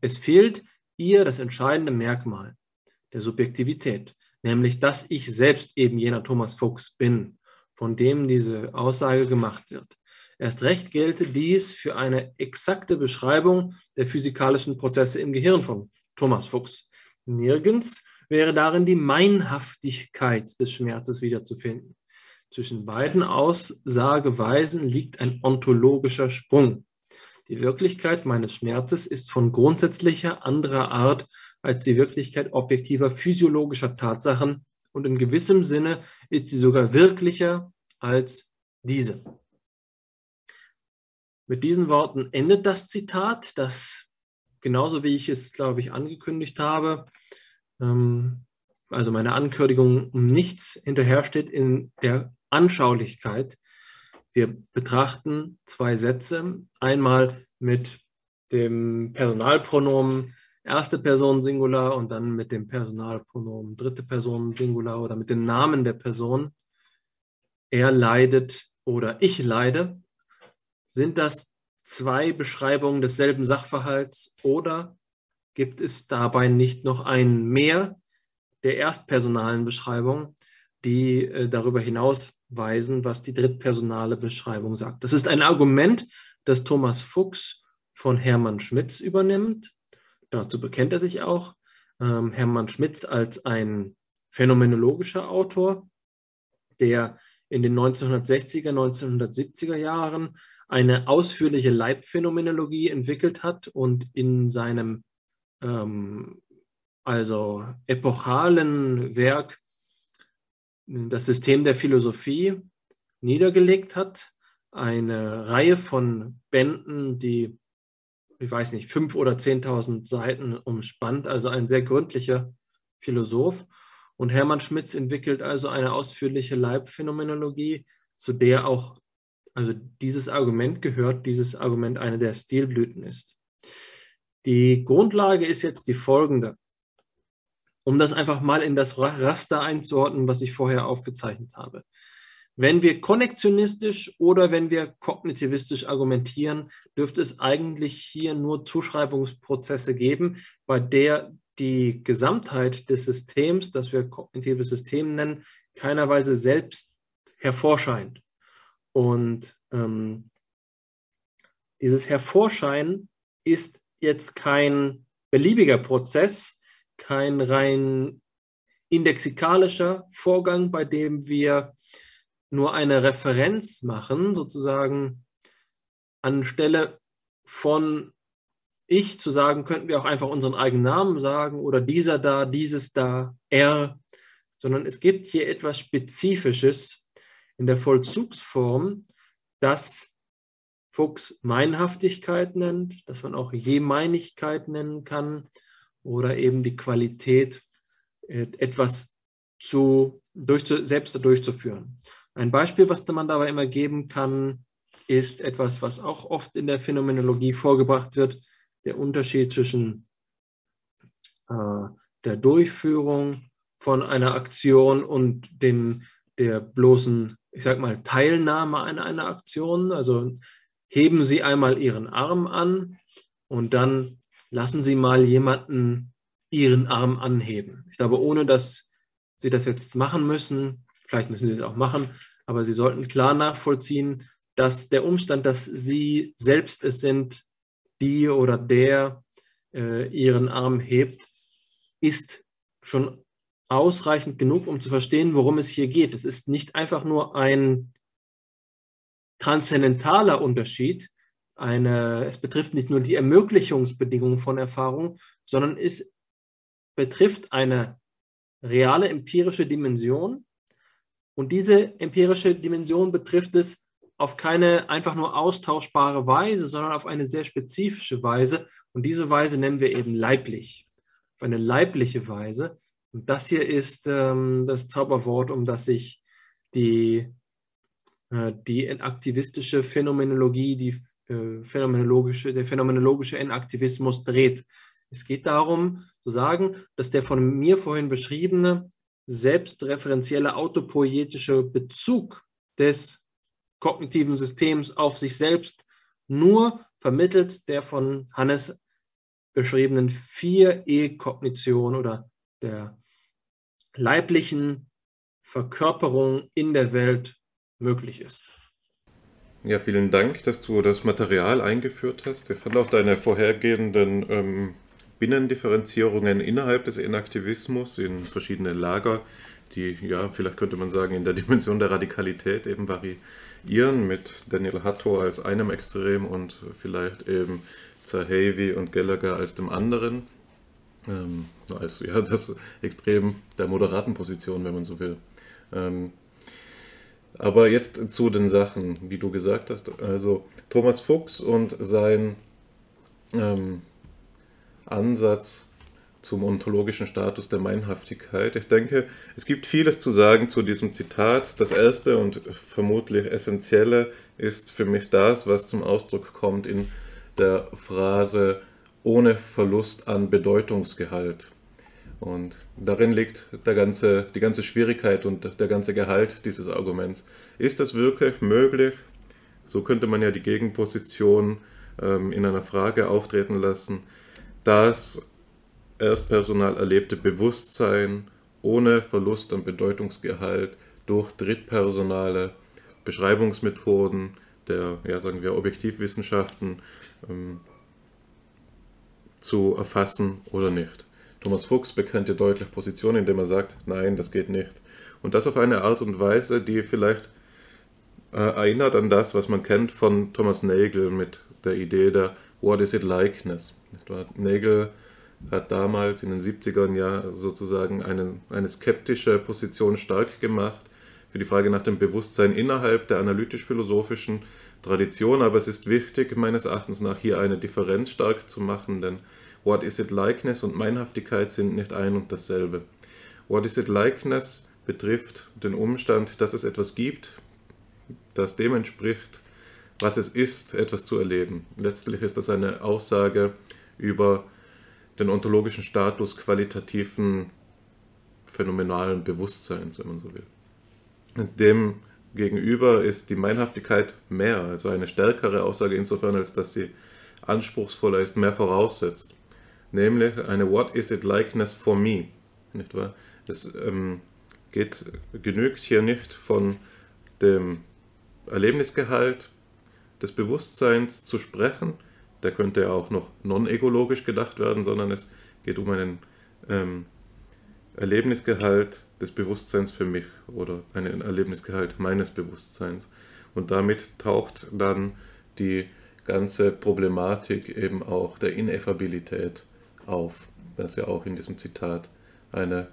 es fehlt ihr das entscheidende Merkmal der Subjektivität, nämlich dass ich selbst eben jener Thomas Fuchs bin, von dem diese Aussage gemacht wird. Erst recht gelte dies für eine exakte Beschreibung der physikalischen Prozesse im Gehirn von Thomas Fuchs. Nirgends wäre darin die Meinhaftigkeit des Schmerzes wiederzufinden. Zwischen beiden Aussageweisen liegt ein ontologischer Sprung. Die Wirklichkeit meines Schmerzes ist von grundsätzlicher anderer Art als die Wirklichkeit objektiver physiologischer Tatsachen und in gewissem Sinne ist sie sogar wirklicher als diese. Mit diesen Worten endet das Zitat, das genauso wie ich es, glaube ich, angekündigt habe, ähm, also meine Ankündigung um nichts hinterhersteht in der Anschaulichkeit. Wir betrachten zwei Sätze, einmal mit dem Personalpronomen erste Person Singular und dann mit dem Personalpronomen dritte Person Singular oder mit dem Namen der Person. Er leidet oder ich leide. Sind das zwei Beschreibungen desselben Sachverhalts oder gibt es dabei nicht noch ein Mehr der erstpersonalen Beschreibung, die äh, darüber hinausweisen, was die drittpersonale Beschreibung sagt. Das ist ein Argument, das Thomas Fuchs von Hermann Schmitz übernimmt. Dazu bekennt er sich auch. Ähm, Hermann Schmitz als ein phänomenologischer Autor, der in den 1960er, 1970er Jahren eine ausführliche Leibphänomenologie entwickelt hat und in seinem ähm, also epochalen Werk das System der Philosophie niedergelegt hat. Eine Reihe von Bänden, die, ich weiß nicht, fünf oder zehntausend Seiten umspannt, also ein sehr gründlicher Philosoph. Und Hermann Schmitz entwickelt also eine ausführliche Leibphänomenologie, zu der auch also dieses Argument gehört, dieses Argument eine der Stilblüten ist. Die Grundlage ist jetzt die folgende. Um das einfach mal in das Raster einzuordnen, was ich vorher aufgezeichnet habe. Wenn wir konnektionistisch oder wenn wir kognitivistisch argumentieren, dürfte es eigentlich hier nur Zuschreibungsprozesse geben, bei der die Gesamtheit des Systems, das wir kognitives System nennen, keinerweise selbst hervorscheint. Und ähm, dieses Hervorscheinen ist jetzt kein beliebiger Prozess, kein rein indexikalischer Vorgang, bei dem wir nur eine Referenz machen, sozusagen anstelle von ich zu sagen, könnten wir auch einfach unseren eigenen Namen sagen oder dieser da, dieses da, er, sondern es gibt hier etwas Spezifisches, in der Vollzugsform, das Fuchs Meinhaftigkeit nennt, dass man auch Jemeinigkeit nennen kann oder eben die Qualität, äh, etwas zu, durch, selbst durchzuführen. Ein Beispiel, was man dabei immer geben kann, ist etwas, was auch oft in der Phänomenologie vorgebracht wird, der Unterschied zwischen äh, der Durchführung von einer Aktion und den, der bloßen ich sag mal, Teilnahme an einer Aktion. Also heben Sie einmal Ihren Arm an und dann lassen Sie mal jemanden Ihren Arm anheben. Ich glaube, ohne dass Sie das jetzt machen müssen, vielleicht müssen Sie das auch machen, aber Sie sollten klar nachvollziehen, dass der Umstand, dass Sie selbst es sind, die oder der äh, Ihren Arm hebt, ist schon ausreichend genug, um zu verstehen, worum es hier geht. Es ist nicht einfach nur ein transzendentaler Unterschied. Eine, es betrifft nicht nur die Ermöglichungsbedingungen von Erfahrung, sondern es betrifft eine reale empirische Dimension. Und diese empirische Dimension betrifft es auf keine einfach nur austauschbare Weise, sondern auf eine sehr spezifische Weise. Und diese Weise nennen wir eben leiblich. Auf eine leibliche Weise. Und das hier ist ähm, das Zauberwort, um das sich die, äh, die aktivistische Phänomenologie, die äh, phänomenologische, der phänomenologische Enaktivismus dreht. Es geht darum zu sagen, dass der von mir vorhin beschriebene selbstreferenzielle autopoietische Bezug des kognitiven Systems auf sich selbst nur vermittels der von Hannes beschriebenen vier E-Kognition oder der leiblichen Verkörperung in der Welt möglich ist. Ja, vielen Dank, dass du das Material eingeführt hast. Ich fand auch deine vorhergehenden ähm, Binnendifferenzierungen innerhalb des Inaktivismus in verschiedene Lager, die, ja, vielleicht könnte man sagen, in der Dimension der Radikalität eben variieren, mit Daniel Hatto als einem Extrem und vielleicht eben Zahavi und Gallagher als dem anderen. Ähm, also ja, das Extrem der moderaten Position, wenn man so will. Ähm, aber jetzt zu den Sachen, wie du gesagt hast. Also Thomas Fuchs und sein ähm, Ansatz zum ontologischen Status der Meinhaftigkeit. Ich denke, es gibt vieles zu sagen zu diesem Zitat. Das erste und vermutlich essentielle ist für mich das, was zum Ausdruck kommt in der Phrase ohne Verlust an Bedeutungsgehalt. Und darin liegt der ganze, die ganze Schwierigkeit und der ganze Gehalt dieses Arguments. Ist das wirklich möglich? So könnte man ja die Gegenposition ähm, in einer Frage auftreten lassen, das erstpersonal erlebte Bewusstsein ohne Verlust an Bedeutungsgehalt durch drittpersonale Beschreibungsmethoden der, ja, sagen wir, Objektivwissenschaften ähm, zu erfassen oder nicht. Thomas Fuchs bekennt hier deutlich Position, indem er sagt, nein, das geht nicht. Und das auf eine Art und Weise, die vielleicht äh, erinnert an das, was man kennt von Thomas Nagel mit der Idee der What is it likeness? Nagel hat damals in den 70ern ja sozusagen eine, eine skeptische Position stark gemacht für die Frage nach dem Bewusstsein innerhalb der analytisch-philosophischen Tradition, aber es ist wichtig, meines Erachtens nach hier eine Differenz stark zu machen, denn What is it likeness und Meinhaftigkeit sind nicht ein und dasselbe. What is it likeness betrifft den Umstand, dass es etwas gibt, das dem entspricht, was es ist, etwas zu erleben. Letztlich ist das eine Aussage über den ontologischen Status qualitativen, phänomenalen Bewusstseins, wenn man so will. Dem gegenüber ist die Meinhaftigkeit mehr, also eine stärkere Aussage insofern, als dass sie anspruchsvoller ist, mehr voraussetzt. Nämlich eine What is it likeness for me? Nicht wahr? Es ähm, geht, genügt hier nicht von dem Erlebnisgehalt des Bewusstseins zu sprechen, der könnte ja auch noch non-egologisch gedacht werden, sondern es geht um einen ähm, Erlebnisgehalt des Bewusstseins für mich oder einen Erlebnisgehalt meines Bewusstseins. Und damit taucht dann die ganze Problematik eben auch der Ineffabilität auf, das ja auch in diesem Zitat eine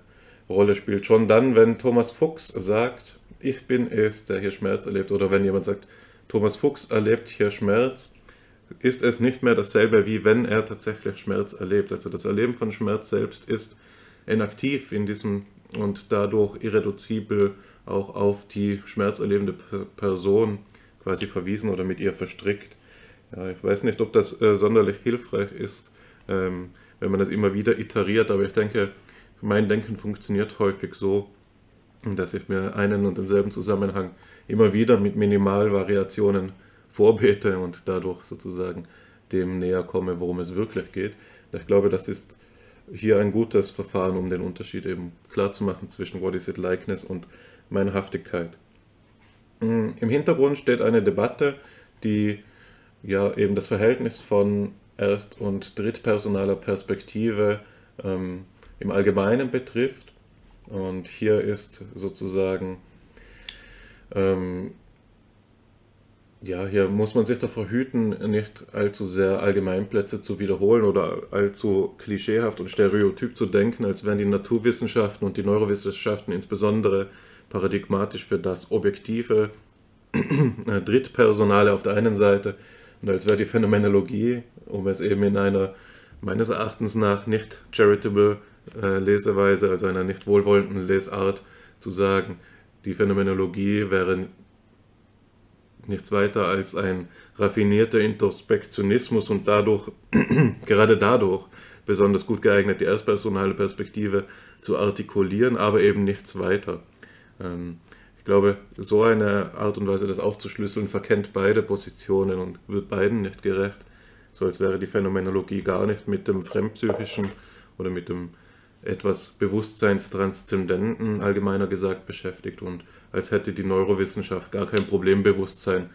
Rolle spielt. Schon dann, wenn Thomas Fuchs sagt, ich bin es, der hier Schmerz erlebt, oder wenn jemand sagt, Thomas Fuchs erlebt hier Schmerz, ist es nicht mehr dasselbe, wie wenn er tatsächlich Schmerz erlebt. Also das Erleben von Schmerz selbst ist inaktiv in diesem und dadurch irreduzibel auch auf die schmerzerlebende Person quasi verwiesen oder mit ihr verstrickt. Ja, ich weiß nicht, ob das äh, sonderlich hilfreich ist, ähm, wenn man das immer wieder iteriert, aber ich denke, mein Denken funktioniert häufig so, dass ich mir einen und denselben Zusammenhang immer wieder mit Minimalvariationen vorbete und dadurch sozusagen dem näher komme, worum es wirklich geht. Ich glaube, das ist hier ein gutes Verfahren, um den Unterschied eben klar zu machen zwischen What is it likeness und Meinhaftigkeit. Hm, Im Hintergrund steht eine Debatte, die ja eben das Verhältnis von erst- und drittpersonaler Perspektive ähm, im Allgemeinen betrifft. Und hier ist sozusagen ähm, ja, hier muss man sich davor hüten, nicht allzu sehr Allgemeinplätze zu wiederholen oder allzu klischeehaft und stereotyp zu denken, als wären die Naturwissenschaften und die Neurowissenschaften insbesondere paradigmatisch für das objektive äh, Drittpersonale auf der einen Seite und als wäre die Phänomenologie, um es eben in einer meines Erachtens nach nicht charitable äh, Leseweise, also einer nicht wohlwollenden Lesart zu sagen, die Phänomenologie wäre nichts weiter als ein raffinierter Introspektionismus und dadurch, gerade dadurch, besonders gut geeignet, die erstpersonale Perspektive zu artikulieren, aber eben nichts weiter. Ähm, ich glaube, so eine Art und Weise, das aufzuschlüsseln, verkennt beide Positionen und wird beiden nicht gerecht, so als wäre die Phänomenologie gar nicht mit dem Fremdpsychischen oder mit dem etwas Bewusstseinstranszendenten, allgemeiner gesagt, beschäftigt und als hätte die Neurowissenschaft gar kein Problembewusstsein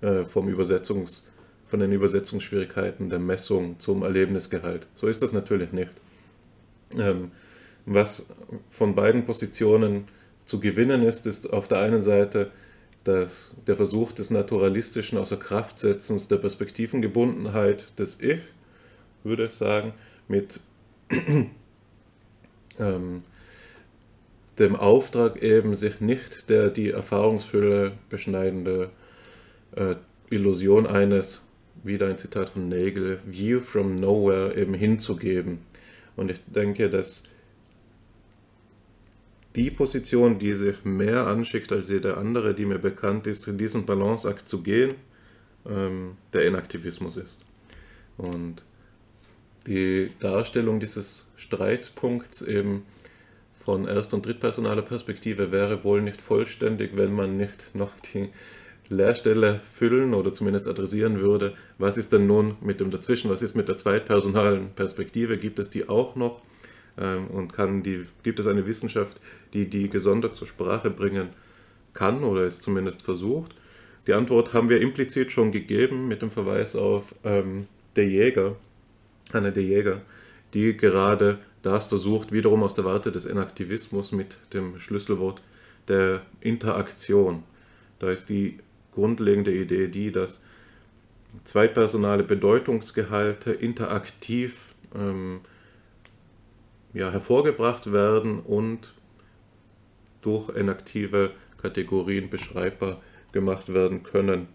äh, vom Übersetzungs, von den Übersetzungsschwierigkeiten der Messung zum Erlebnisgehalt. So ist das natürlich nicht. Ähm, was von beiden Positionen zu gewinnen ist, ist auf der einen Seite das, der Versuch des naturalistischen Außerkraftsetzens der Perspektivengebundenheit des Ich, würde ich sagen, mit ähm, dem Auftrag eben, sich nicht der die Erfahrungsfülle beschneidende äh, Illusion eines, wieder ein Zitat von Nagel, View from Nowhere eben hinzugeben. Und ich denke, dass die Position, die sich mehr anschickt als jede andere, die mir bekannt ist, in diesen Balanceakt zu gehen, ähm, der Inaktivismus ist. Und die Darstellung dieses Streitpunkts eben von erst- und drittpersonaler Perspektive wäre wohl nicht vollständig, wenn man nicht noch die Leerstelle füllen oder zumindest adressieren würde, was ist denn nun mit dem dazwischen, was ist mit der zweitpersonalen Perspektive, gibt es die auch noch? Ähm, und kann die, gibt es eine Wissenschaft, die die gesondert zur Sprache bringen kann oder es zumindest versucht? Die Antwort haben wir implizit schon gegeben mit dem Verweis auf ähm, der Jäger, Anne der Jäger, die gerade das versucht, wiederum aus der Warte des Enaktivismus mit dem Schlüsselwort der Interaktion. Da ist die grundlegende Idee die, dass zweitpersonale Bedeutungsgehalte interaktiv ähm, ja, hervorgebracht werden und durch enaktive Kategorien beschreibbar gemacht werden können.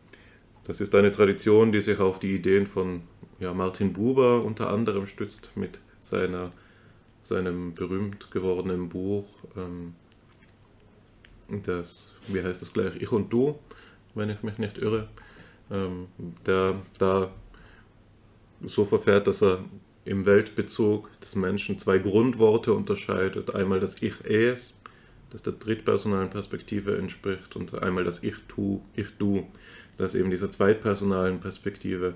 Das ist eine Tradition, die sich auf die Ideen von ja, Martin Buber unter anderem stützt mit seiner, seinem berühmt gewordenen Buch, ähm, das, wie heißt das gleich, Ich und Du, wenn ich mich nicht irre, ähm, der da so verfährt, dass er im Weltbezug des Menschen zwei Grundworte unterscheidet. Einmal das Ich-Es, das der drittpersonalen Perspektive entspricht, und einmal das Ich-Tu, Ich-Du, das eben dieser zweitpersonalen Perspektive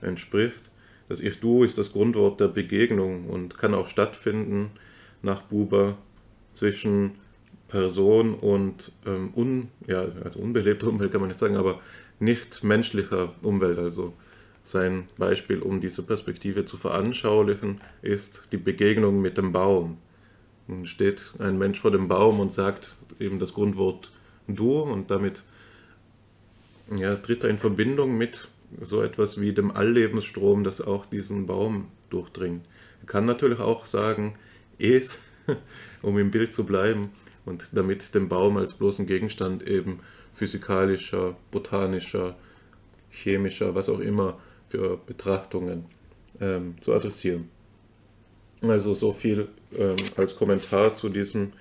entspricht. Das Ich-Du ist das Grundwort der Begegnung und kann auch stattfinden nach Buber zwischen Person und ähm, un, ja, also unbelebter Umwelt kann man nicht sagen, aber nicht menschlicher Umwelt. Also sein Beispiel, um diese Perspektive zu veranschaulichen, ist die Begegnung mit dem Baum. Nun steht ein Mensch vor dem Baum und sagt eben das Grundwort du und damit ja, tritt er in Verbindung mit so etwas wie dem Alllebensstrom, das auch diesen Baum durchdringt. Er kann natürlich auch sagen, es, um im Bild zu bleiben, und damit den Baum als bloßen Gegenstand eben physikalischer, botanischer, chemischer, was auch immer für Betrachtungen ähm, zu adressieren. Also so viel ähm, als Kommentar zu diesem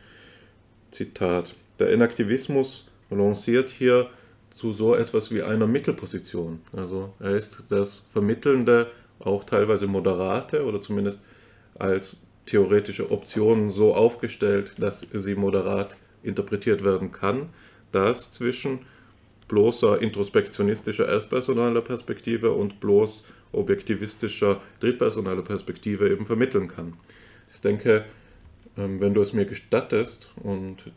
Zitat. Der Enaktivismus lanciert hier zu so etwas wie einer Mittelposition. Also er ist das Vermittelnde, auch teilweise Moderate oder zumindest als theoretische Option so aufgestellt, dass sie moderat interpretiert werden kann, dass zwischen bloßer introspektionistischer erstpersonaler Perspektive und bloß objektivistischer drittpersonaler Perspektive eben vermitteln kann. Ich denke, ähm, wenn du es mir gestattest und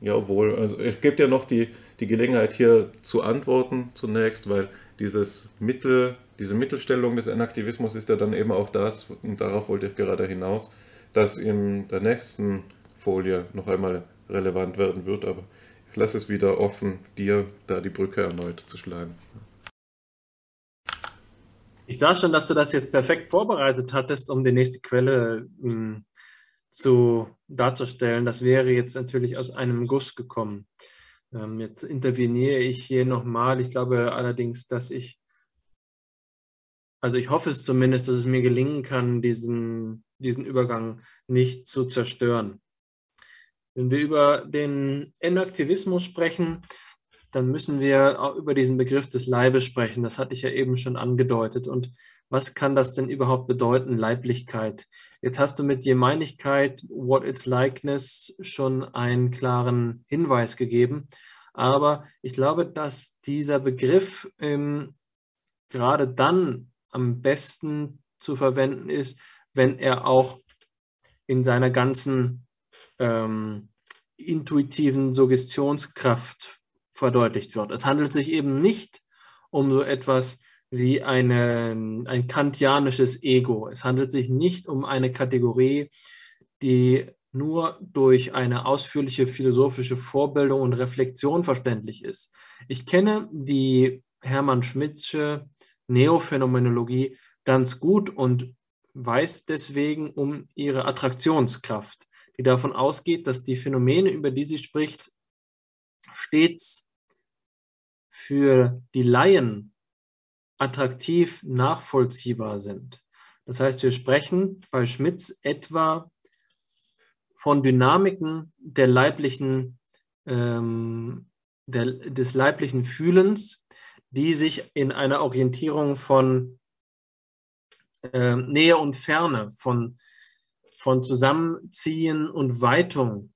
jawohl, also ich gebe dir noch die, die Gelegenheit hier zu antworten zunächst, weil dieses Mittel, diese Mittelstellung des Enaktivismus ist ja dann eben auch das, und darauf wollte ich gerade hinaus, das in der nächsten Folie noch einmal relevant werden wird, aber ich lasse es wieder offen, dir da die Brücke erneut zu schlagen. Ich sah schon, dass du das jetzt perfekt vorbereitet hattest, um die nächste Quelle mh, hm, zu, darzustellen. Das wäre jetzt natürlich aus einem Guss gekommen. Ähm, jetzt interveniere ich hier nochmal. Ich glaube allerdings, dass ich, also ich hoffe es zumindest, dass es mir gelingen kann, diesen, diesen Übergang nicht zu zerstören. Wenn wir über den Enaktivismus sprechen, dann müssen wir auch über diesen Begriff des Leibes sprechen. Das hatte ich ja eben schon angedeutet. Und was kann das denn überhaupt bedeuten, Leiblichkeit? Jetzt hast du mit Gemeinigkeit, what its likeness, schon einen klaren Hinweis gegeben. Aber ich glaube, dass dieser Begriff ähm, gerade dann am besten zu verwenden ist, wenn er auch in seiner ganzen ähm, intuitiven Suggestionskraft verdeutlicht wird. Es handelt sich eben nicht um so etwas wie eine, ein kantianisches Ego. Es handelt sich nicht um eine Kategorie, die nur durch eine ausführliche philosophische Vorbildung und Reflexion verständlich ist. Ich kenne die Hermann Schmidtsche Neophänomenologie ganz gut und weiß deswegen um ihre Attraktionskraft, die davon ausgeht, dass die Phänomene, über die sie spricht, stets für die Laien attraktiv nachvollziehbar sind. Das heißt, wir sprechen bei Schmitz etwa von Dynamiken der leiblichen, ähm, der, des leiblichen Fühlens, die sich in einer Orientierung von äh, Nähe und Ferne, von, von Zusammenziehen und Weitung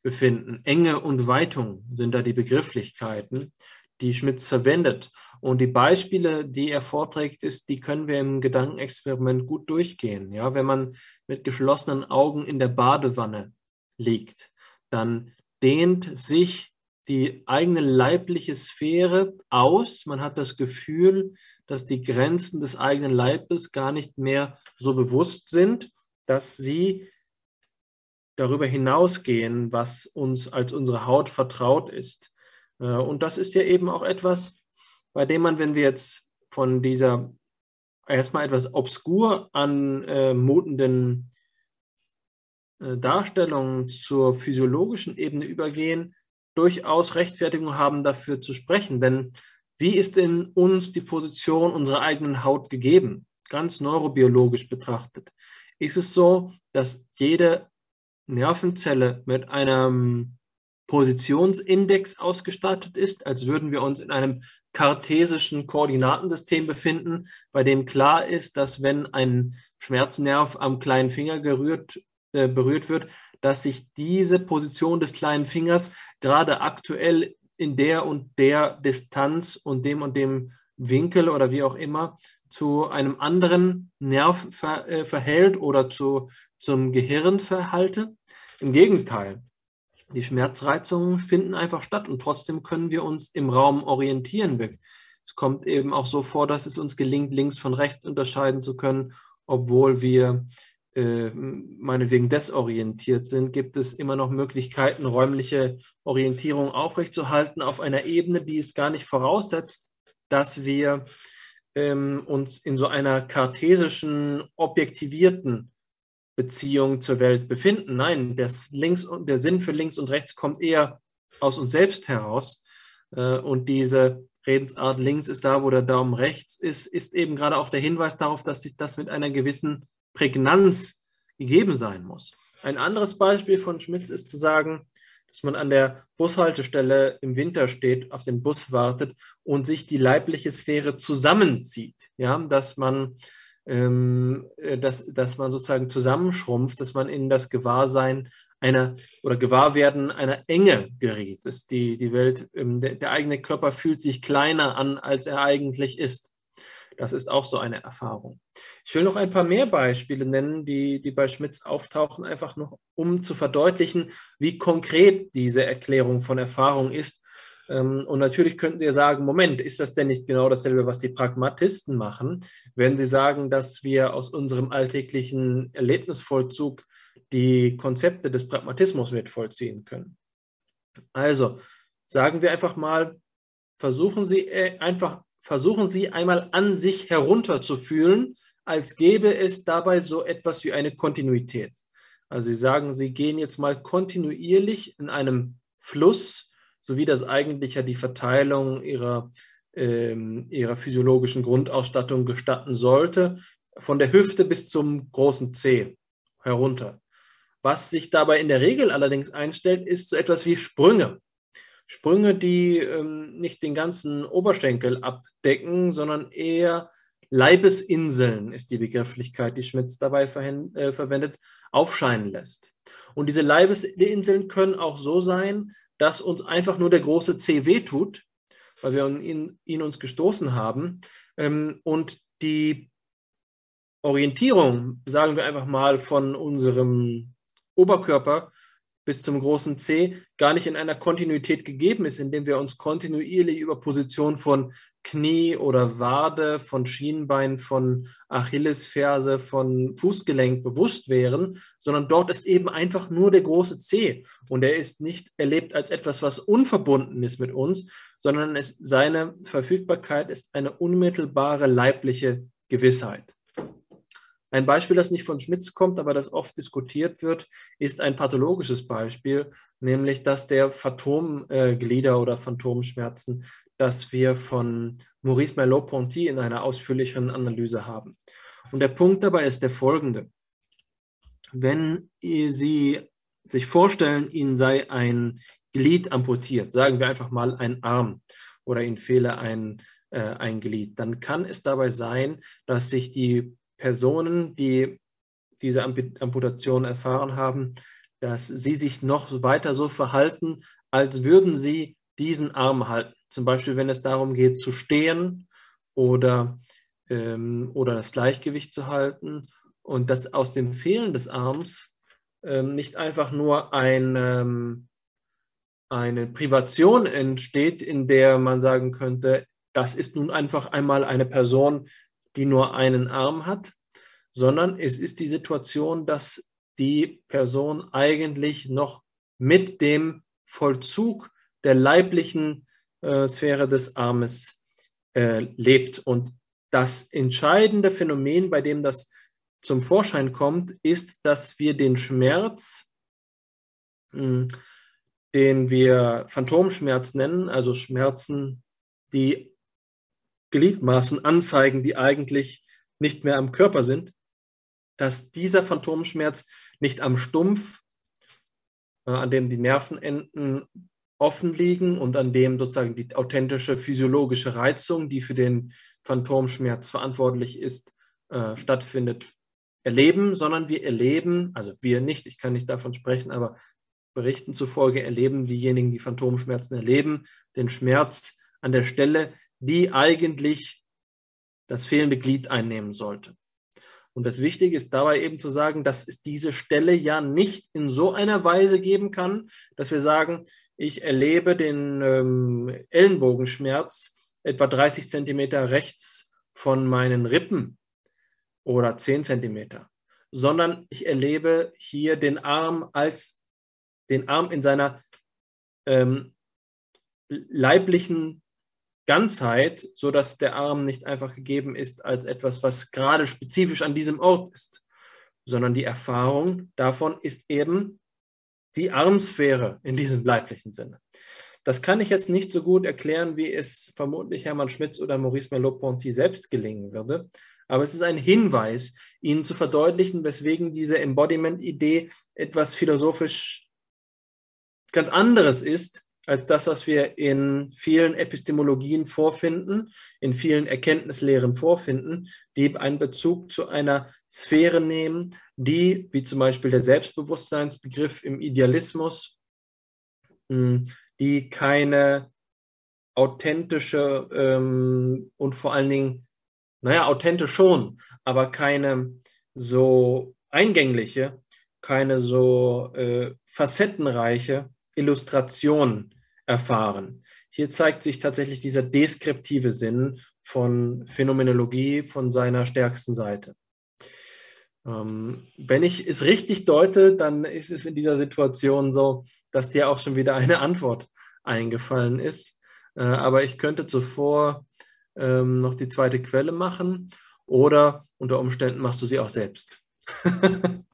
befinden. Enge und Weitung sind da die Begrifflichkeiten die Schmitz verwendet. Und die Beispiele, die er vorträgt, ist, die können wir im Gedankenexperiment gut durchgehen. Ja, wenn man mit geschlossenen Augen in der Badewanne liegt, dann dehnt sich die eigene leibliche Sphäre aus. Man hat das Gefühl, dass die Grenzen des eigenen Leibes gar nicht mehr so bewusst sind, dass sie darüber hinausgehen, was uns als unsere Haut vertraut ist. Äh, und das ist ja eben auch etwas, bei dem man, wenn wir jetzt von dieser erstmal etwas obskur anmutenden äh, Darstellung zur physiologischen Ebene übergehen, durchaus Rechtfertigung haben, dafür zu sprechen. Denn wie ist in uns die Position unserer eigenen Haut gegeben, ganz neurobiologisch betrachtet? Ist es so, dass jede Nervenzelle mit einem Positionsindex ausgestattet ist, als würden wir uns in einem kartesischen Koordinatensystem befinden, bei dem klar ist, dass wenn ein Schmerznerv am kleinen Finger gerührt, äh, berührt wird, dass sich diese Position des kleinen Fingers gerade aktuell in der und der Distanz und dem und dem Winkel oder wie auch immer zu einem anderen Nerv ver, äh, verhält oder zu, zum Gehirn verhalte. Im Gegenteil, die Schmerzreizungen finden einfach statt und trotzdem können wir uns im Raum orientieren. Es kommt eben auch so vor, dass es uns gelingt, links von rechts unterscheiden zu können, obwohl wir äh, meinetwegen desorientiert sind, gibt es immer noch Möglichkeiten, räumliche Orientierung aufrechtzuerhalten auf einer Ebene, die es gar nicht voraussetzt, dass wir ähm, uns in so einer kartesischen, objektivierten Beziehung zur Welt befinden. Nein, das links der Sinn für links und rechts kommt eher aus uns selbst heraus. Äh, und diese Redensart links ist da, wo der Daumen rechts ist, ist eben gerade auch der Hinweis darauf, dass sich das mit einer gewissen Prägnanz gegeben sein muss. Ein anderes Beispiel von Schmitz ist zu sagen, dass man an der Bushaltestelle im Winter steht, auf den Bus wartet und sich die leibliche Sphäre zusammenzieht. Ja, dass man ähm, äh, dass, dass man sozusagen zusammenschrumpft, dass man in das Gewahrsein einer oder Gewahrwerden einer Enge gerät. Dass die, die Welt, ähm, der, der eigene Körper fühlt sich kleiner an, als er eigentlich ist. Das ist auch so eine Erfahrung. Ich will noch ein paar mehr Beispiele nennen, die, die bei Schmitz auftauchen, einfach noch, um zu verdeutlichen, wie konkret diese Erklärung von Erfahrung ist und natürlich könnten Sie ja sagen, Moment, ist das denn nicht genau dasselbe, was die Pragmatisten machen, wenn sie sagen, dass wir aus unserem alltäglichen Erlebnisvollzug die Konzepte des Pragmatismus mit vollziehen können? Also sagen wir einfach mal, versuchen Sie äh, einfach, versuchen Sie einmal an sich herunterzufühlen, als gäbe es dabei so etwas wie eine Kontinuität. Also Sie sagen, Sie gehen jetzt mal kontinuierlich in einem Fluss sowie das eigentlich ja die Verteilung ihrer, ähm, ihrer physiologischen Grundausstattung gestatten sollte, von der Hüfte bis zum großen C herunter. Was sich dabei in der Regel allerdings einstellt, ist so etwas wie Sprünge. Sprünge, die ähm, nicht den ganzen Oberschenkel abdecken, sondern eher Leibesinseln ist die Begrifflichkeit, die Schmitz dabei äh, verwendet, aufscheinen lässt. Und diese Leibesinseln können auch so sein, dass uns einfach nur der große C wehtut, weil wir ihn, ihn uns gestoßen haben. Ähm, und die Orientierung, sagen wir einfach mal, von unserem Oberkörper bis zum großen C gar nicht in einer Kontinuität gegeben ist, indem wir uns kontinuierlich über Position von Knie oder Wade, von Schienbein, von Achillesferse, von Fußgelenk bewusst wären, sondern dort ist eben einfach nur der große C und er ist nicht erlebt als etwas, was unverbunden ist mit uns, sondern es, seine Verfügbarkeit ist eine unmittelbare leibliche Gewissheit. Ein Beispiel, das nicht von Schmitz kommt, aber das oft diskutiert wird, ist ein pathologisches Beispiel, nämlich das der Phantomglieder oder Phantomschmerzen, das wir von Maurice Merleau-Ponty in einer ausführlicheren Analyse haben. Und der Punkt dabei ist der folgende. Wenn Sie sich vorstellen, Ihnen sei ein Glied amputiert, sagen wir einfach mal ein Arm oder Ihnen fehle ein, äh, ein Glied, dann kann es dabei sein, dass sich die Personen, die diese Amputation erfahren haben, dass sie sich noch weiter so verhalten, als würden sie diesen Arm halten. Zum Beispiel, wenn es darum geht, zu stehen oder, ähm, oder das Gleichgewicht zu halten. Und dass aus dem Fehlen des Arms ähm, nicht einfach nur ein, ähm, eine Privation entsteht, in der man sagen könnte, das ist nun einfach einmal eine Person, die nur einen Arm hat, sondern es ist die Situation, dass die Person eigentlich noch mit dem Vollzug der leiblichen äh, Sphäre des Armes äh, lebt. Und das entscheidende Phänomen, bei dem das zum Vorschein kommt, ist, dass wir den Schmerz, mh, hm, den wir Phantomschmerz nennen, also Schmerzen, die Gliedmaßen anzeigen, die eigentlich nicht mehr am Körper sind, dass dieser Phantomschmerz nicht am Stumpf, äh, an dem die Nervenenden offen liegen und an dem sozusagen die authentische physiologische Reizung, die für den Phantomschmerz verantwortlich ist, äh, stattfindet, erleben, sondern wir erleben, also wir nicht, ich kann nicht davon sprechen, aber Berichten zufolge erleben diejenigen, die Phantomschmerzen erleben, den Schmerz an der Stelle, die eigentlich das fehlende Glied einnehmen sollte. Und das Wichtige ist dabei eben zu sagen, dass es diese Stelle ja nicht in so einer Weise geben kann, dass wir sagen, ich erlebe den ähm, Ellenbogenschmerz etwa 30 Zentimeter rechts von meinen Rippen oder 10 Zentimeter, sondern ich erlebe hier den Arm als den Arm in seiner ähm, leiblichen Ganzheit, sodass der Arm nicht einfach gegeben ist als etwas, was gerade spezifisch an diesem Ort ist, sondern die Erfahrung davon ist eben die Armsphäre in diesem leiblichen Sinne. Das kann ich jetzt nicht so gut erklären, wie es vermutlich Hermann Schmitz oder Maurice Merleau-Ponty selbst gelingen würde. Aber es ist ein Hinweis, Ihnen zu verdeutlichen, weswegen diese Embodiment-Idee etwas philosophisch ganz anderes ist, als das, was wir in vielen Epistemologien vorfinden, in vielen Erkenntnislehren vorfinden, die einen Bezug zu einer Sphäre nehmen, die, wie zum Beispiel der Selbstbewusstseinsbegriff im Idealismus, hm, die keine authentische ähm, und vor allen Dingen, naja, authentisch schon, aber keine so eingängliche, keine so äh, facettenreiche Illustration erfahren. Hier zeigt sich tatsächlich dieser deskriptive Sinn von Phänomenologie von seiner stärksten Seite. Ähm, wenn ich es richtig deute, dann ist es in dieser Situation so, dass dir auch schon wieder eine Antwort eingefallen ist. Äh, aber ich könnte zuvor ähm, noch die zweite Quelle machen oder unter Umständen machst du sie auch selbst.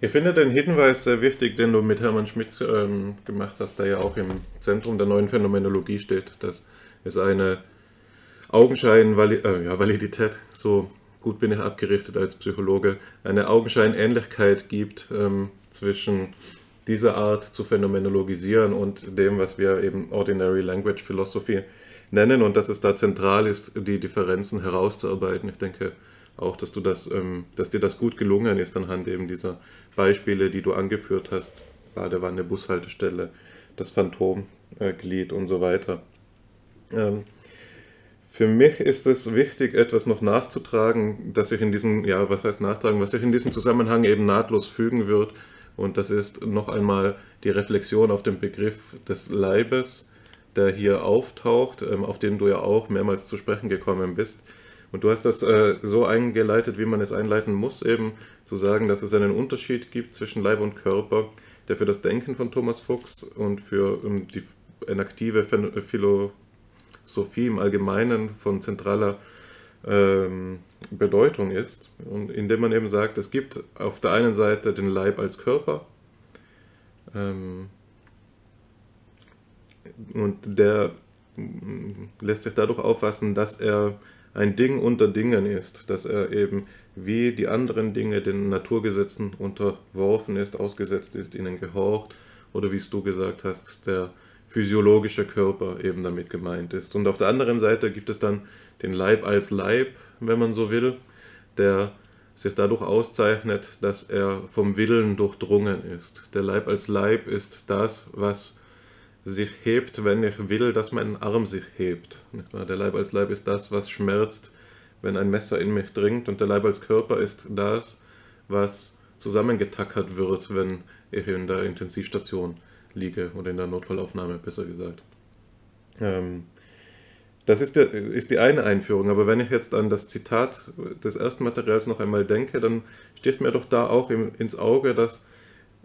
Ich finde den Hinweis sehr wichtig, den du mit Hermann Schmitz ähm, gemacht hast, der ja auch im Zentrum der neuen Phänomenologie steht, dass es eine Augenschein-Validität, äh, ja, so gut bin ich abgerichtet als Psychologe, eine Augenscheinähnlichkeit gibt ähm, zwischen dieser Art zu phänomenologisieren und dem, was wir eben Ordinary Language Philosophy nennen. Und dass es da zentral ist, die Differenzen herauszuarbeiten. Ich denke, auch, dass du das, ähm, dass dir das gut gelungen ist anhand eben dieser Beispiele, die du angeführt hast, Badewanne, Bushaltestelle, das Phantomglied und so weiter. Ähm, für mich ist es wichtig, etwas noch nachzutragen, dass sich in diesen, ja, was heißt nachtragen, was sich in diesem Zusammenhang eben nahtlos fügen wird. Und das ist noch einmal die Reflexion auf den Begriff des Leibes, der hier auftaucht, ähm, auf den du ja auch mehrmals zu sprechen gekommen bist. Und du hast das äh, so eingeleitet, wie man es einleiten muss, eben zu sagen, dass es einen Unterschied gibt zwischen Leib und Körper, der für das Denken von Thomas Fuchs und für um, die enaktive Philosophie im Allgemeinen von zentraler ähm, Bedeutung ist. Und indem man eben sagt, es gibt auf der einen Seite den Leib als Körper, ähm, und der lässt sich dadurch auffassen, dass er ein Ding unter Dingen ist, dass er eben wie die anderen Dinge den Naturgesetzen unterworfen ist, ausgesetzt ist, ihnen gehorcht oder wie es du gesagt hast, der physiologische Körper eben damit gemeint ist. Und auf der anderen Seite gibt es dann den Leib als Leib, wenn man so will, der sich dadurch auszeichnet, dass er vom Willen durchdrungen ist. Der Leib als Leib ist das, was sich hebt, wenn ich will, dass mein Arm sich hebt. Der Leib als Leib ist das, was schmerzt, wenn ein Messer in mich dringt und der Leib als Körper ist das, was zusammengetackert wird, wenn ich in der Intensivstation liege oder in der Notfallaufnahme, besser gesagt. Ähm, das ist, der, ist die eine Einführung, aber wenn ich jetzt an das Zitat des ersten Materials noch einmal denke, dann sticht mir doch da auch ins Auge, dass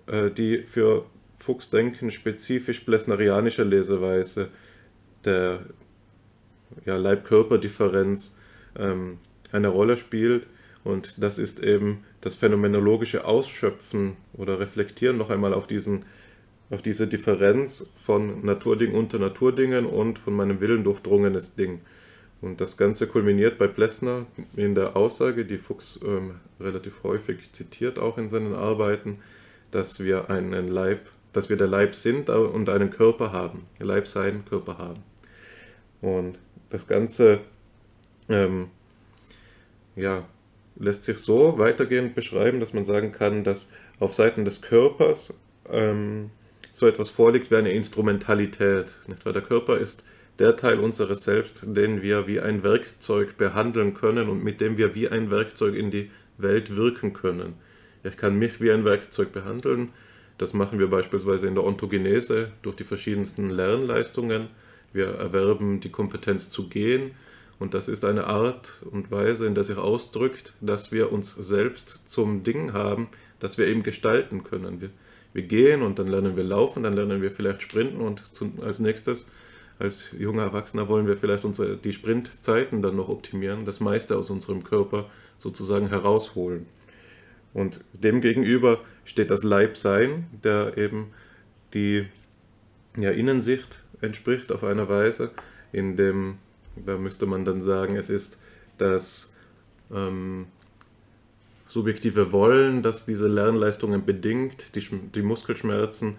äh, die für Fuchsdenken spezifisch plesnerianische Leseweise der ja, Leib-Körper-Differenz ähm, eine Rolle spielt. Und das ist eben das phänomenologische Ausschöpfen oder Reflektieren noch einmal auf, diesen, auf diese Differenz von Naturding unter Naturdingen und von meinem Willen durchdrungenes Ding. Und das Ganze kulminiert bei Plessner in der Aussage, die Fuchs ähm, relativ häufig zitiert, auch in seinen Arbeiten, dass wir einen Leib, dass wir der Leib sind und einen Körper haben. Leib sein, Körper haben. Und das Ganze ähm, ja, lässt sich so weitergehend beschreiben, dass man sagen kann, dass auf Seiten des Körpers ähm, so etwas vorliegt wie eine Instrumentalität. Nicht wahr? Der Körper ist der Teil unseres Selbst, den wir wie ein Werkzeug behandeln können und mit dem wir wie ein Werkzeug in die Welt wirken können. Ich kann mich wie ein Werkzeug behandeln. Das machen wir beispielsweise in der Ontogenese durch die verschiedensten Lernleistungen. Wir erwerben die Kompetenz zu gehen, und das ist eine Art und Weise, in der sich ausdrückt, dass wir uns selbst zum Ding haben, das wir eben gestalten können. Wir, wir gehen und dann lernen wir laufen, dann lernen wir vielleicht sprinten und zum, als nächstes, als junger Erwachsener, wollen wir vielleicht unsere, die Sprintzeiten dann noch optimieren, das meiste aus unserem Körper sozusagen herausholen. Und demgegenüber steht das Leibsein, der eben die ja, Innensicht entspricht auf eine Weise, in dem da müsste man dann sagen, es ist das ähm, subjektive Wollen, das diese Lernleistungen bedingt, die, die Muskelschmerzen,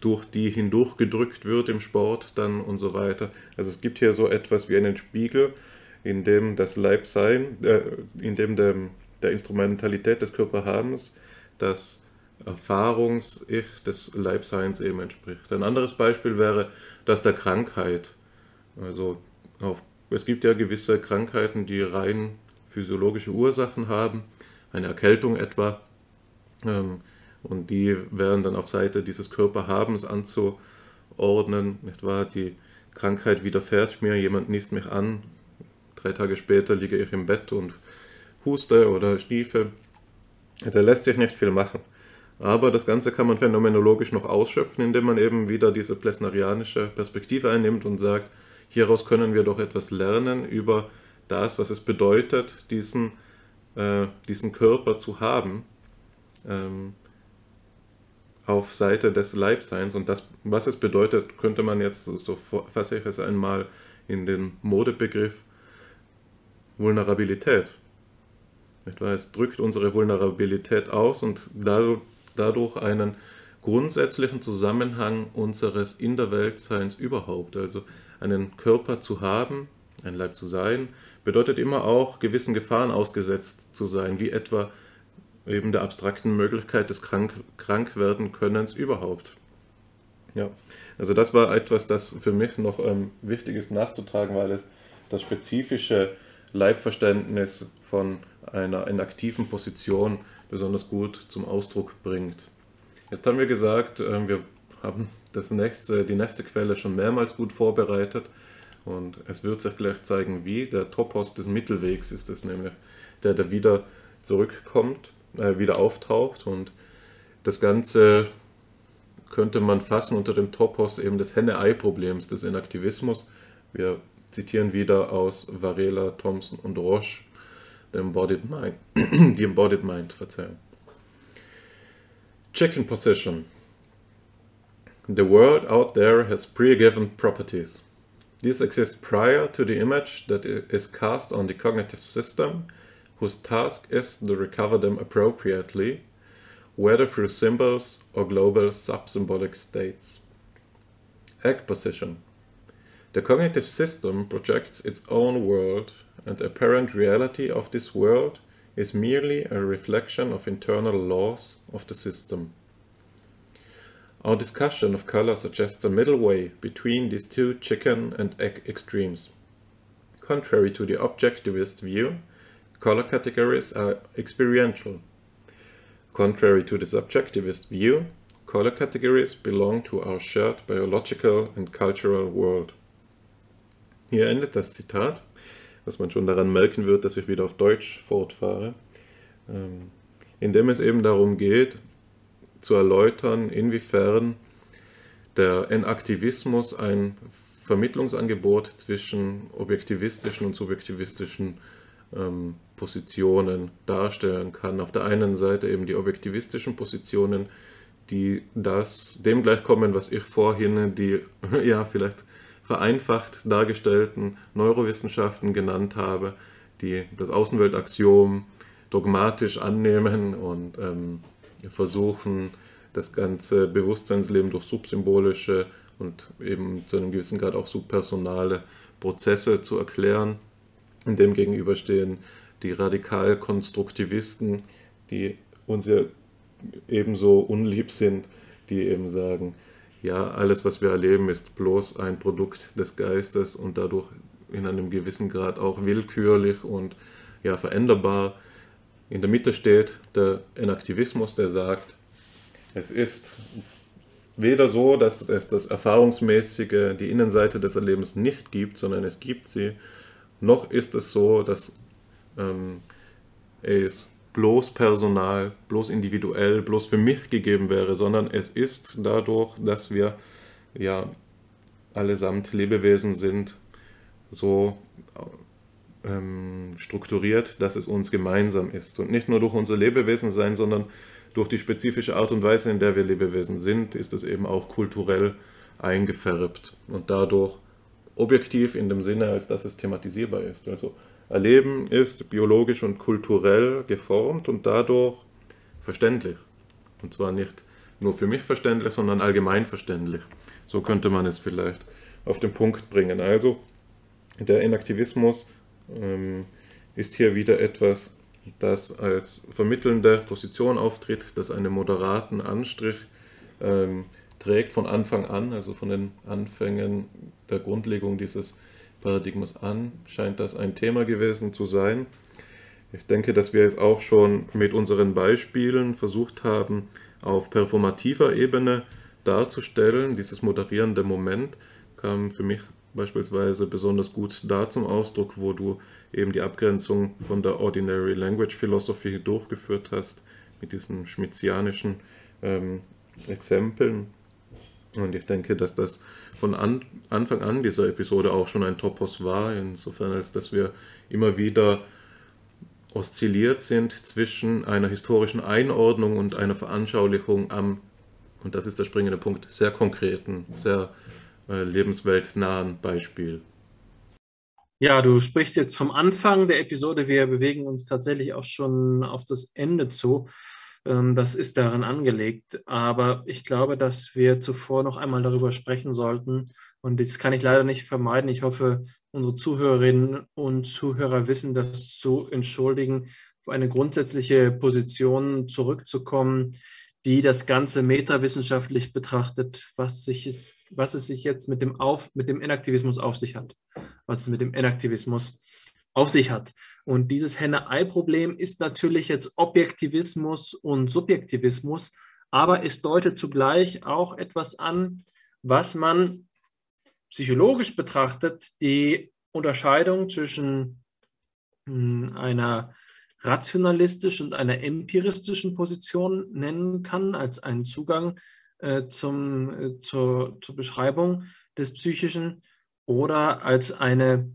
durch die hindurchgedrückt wird im Sport dann und so weiter. Also es gibt hier so etwas wie einen Spiegel, in dem das Leibsein, äh, in dem der, der Instrumentalität des Körperhabens das Erfahrungs-Ich des Leibseins eben entspricht. Ein anderes Beispiel wäre das der Krankheit. Also auf, es gibt ja gewisse Krankheiten, die rein physiologische Ursachen haben, eine Erkältung etwa, ähm, und die wären dann auf Seite dieses Körperhabens anzuordnen, nicht wahr? Die Krankheit widerfährt mir, jemand niest mich an, drei Tage später liege ich im Bett und huste oder schniefe. Da lässt sich nicht viel machen. Aber das Ganze kann man phänomenologisch noch ausschöpfen, indem man eben wieder diese plesnerianische Perspektive einnimmt und sagt, Hieraus können wir doch etwas lernen über das, was es bedeutet, diesen, äh, diesen Körper zu haben ähm, auf Seite des Leibseins. Und das, was es bedeutet, könnte man jetzt, so fasse ich es einmal in den Modebegriff Vulnerabilität. Es drückt unsere Vulnerabilität aus und dadurch einen grundsätzlichen Zusammenhang unseres In der Weltseins überhaupt. Also einen Körper zu haben, ein Leib zu sein, bedeutet immer auch gewissen Gefahren ausgesetzt zu sein, wie etwa eben der abstrakten Möglichkeit des Krank Krankwerdenkönnens überhaupt. Ja, also das war etwas, das für mich noch ähm, wichtig ist nachzutragen, weil es das spezifische Leibverständnis von einer inaktiven Position besonders gut zum Ausdruck bringt. Jetzt haben wir gesagt, äh, wir haben das nächste, die nächste Quelle schon mehrmals gut vorbereitet und es wird sich gleich zeigen, wie. Der Topos des Mittelwegs ist es nämlich, der da wieder zurückkommt, äh, wieder auftaucht und das Ganze könnte man fassen unter dem Topos eben des Henne-Ei-Problems des Inaktivismus. Wir zitieren wieder aus Varela, Thompson und Roche, the Embodied Mind, die Embodied Mind, verzeihen. Chicken Position. The world out there has pre-given properties. These exist prior to the image that is cast on the cognitive system, whose task is to recover them appropriately, whether through symbols or global subsymbolic states. Egg position. The cognitive system projects its own world, and the apparent reality of this world is merely a reflection of internal laws of the system. Our discussion of color suggests a middle way between these two chicken and egg extremes. Contrary to the objectivist view, color categories are experiential. Contrary to the subjectivist view, color categories belong to our shared biological and cultural world. Hier endet das Zitat, was man schon daran merken wird, dass ich wieder auf Deutsch fortfahre, ähm, indem es eben darum geht, zu erläutern, inwiefern der Enaktivismus ein Vermittlungsangebot zwischen objektivistischen und subjektivistischen ähm, Positionen darstellen kann. Auf der einen Seite eben die objektivistischen Positionen, die das dem gleichkommen, was ich vorhin die ja vielleicht vereinfacht dargestellten Neurowissenschaften genannt habe, die das Außenweltaxiom dogmatisch annehmen und ähm, versuchen, das ganze Bewusstseinsleben durch subsymbolische und eben zu einem gewissen Grad auch subpersonale Prozesse zu erklären. Und dem gegenüberstehen die Radikalkonstruktivisten, die uns ja ebenso unlieb sind, die eben sagen, ja, alles, was wir erleben, ist bloß ein Produkt des Geistes und dadurch in einem gewissen Grad auch willkürlich und ja, veränderbar. In der Mitte steht der Enaktivismus, der sagt, es ist weder so, dass es das Erfahrungsmäßige, die Innenseite des Erlebens nicht gibt, sondern es gibt sie, noch ist es so, dass ähm, es bloß personal, bloß individuell, bloß für mich gegeben wäre, sondern es ist dadurch, dass wir ja allesamt Lebewesen sind, so ähm, strukturiert, dass es uns gemeinsam ist. Und nicht nur durch unser Lebewesen sein, sondern durch die spezifische Art und Weise, in der wir Lebewesen sind, ist es eben auch kulturell eingefärbt und dadurch objektiv in dem Sinne, als dass es thematisierbar ist. Also Erleben ist biologisch und kulturell geformt und dadurch verständlich. Und zwar nicht nur für mich verständlich, sondern allgemein verständlich. So könnte man es vielleicht auf den Punkt bringen. Also der Inaktivismus ähm, ist hier wieder etwas, das als vermittelnde Position auftritt, das einen moderaten Anstrich ähm, trägt von Anfang an, also von den Anfängen der Grundlegung dieses Paradigmas an, scheint das ein Thema gewesen zu sein. Ich denke, dass wir es auch schon mit unseren Beispielen versucht haben, auf performativer Ebene darzustellen. Dieses moderierende Moment kam für mich beispielsweise besonders gut da zum Ausdruck, wo du eben die Abgrenzung von der Ordinary Language Philosophy durchgeführt hast, mit diesen schmitzianischen ähm, Exempeln. Und ich denke, dass das von an, Anfang an dieser Episode auch schon ein Topos war, insofern als dass wir immer wieder oszilliert sind zwischen einer historischen Einordnung und einer Veranschaulichung am, und das ist der springende Punkt, sehr konkreten, sehr äh, lebensweltnahen Beispiel. Ja, du sprichst jetzt vom Anfang der Episode. Wir bewegen uns tatsächlich auch schon auf das Ende zu. Ähm, das ist darin angelegt. Aber ich glaube, dass wir zuvor noch einmal darüber sprechen sollten. Und das kann ich leider nicht vermeiden. Ich hoffe, unsere Zuhörerinnen und Zuhörer wissen das zu entschuldigen, auf eine grundsätzliche Position zurückzukommen, die das Ganze metawissenschaftlich betrachtet, was, sich ist, was es sich jetzt mit dem, auf, mit dem Inaktivismus auf sich hat. Was es mit dem Inaktivismus auf sich hat. Und dieses Henne-Ei-Problem ist natürlich jetzt Objektivismus und Subjektivismus, aber es deutet zugleich auch etwas an, was man psychologisch betrachtet, die Unterscheidung zwischen hm, einer rationalistischen und einer empiristischen Position nennen kann, als einen Zugang äh, zum, äh, zur, zur Beschreibung des Psychischen oder als eine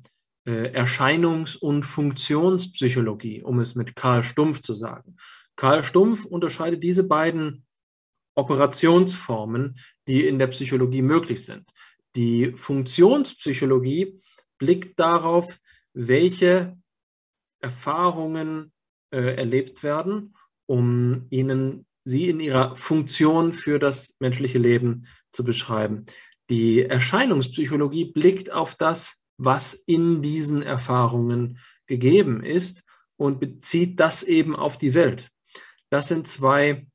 Erscheinungs- und Funktionspsychologie, um es mit Karl Stumpf zu sagen. Karl Stumpf unterscheidet diese beiden Operationsformen, die in der Psychologie möglich sind. Die Funktionspsychologie blickt darauf, welche Erfahrungen äh, erlebt werden, um ihnen sie in ihrer Funktion für das menschliche Leben zu beschreiben. Die Erscheinungspsychologie blickt auf das, was in diesen Erfahrungen gegeben ist und bezieht das eben auf die Welt. Das sind zwei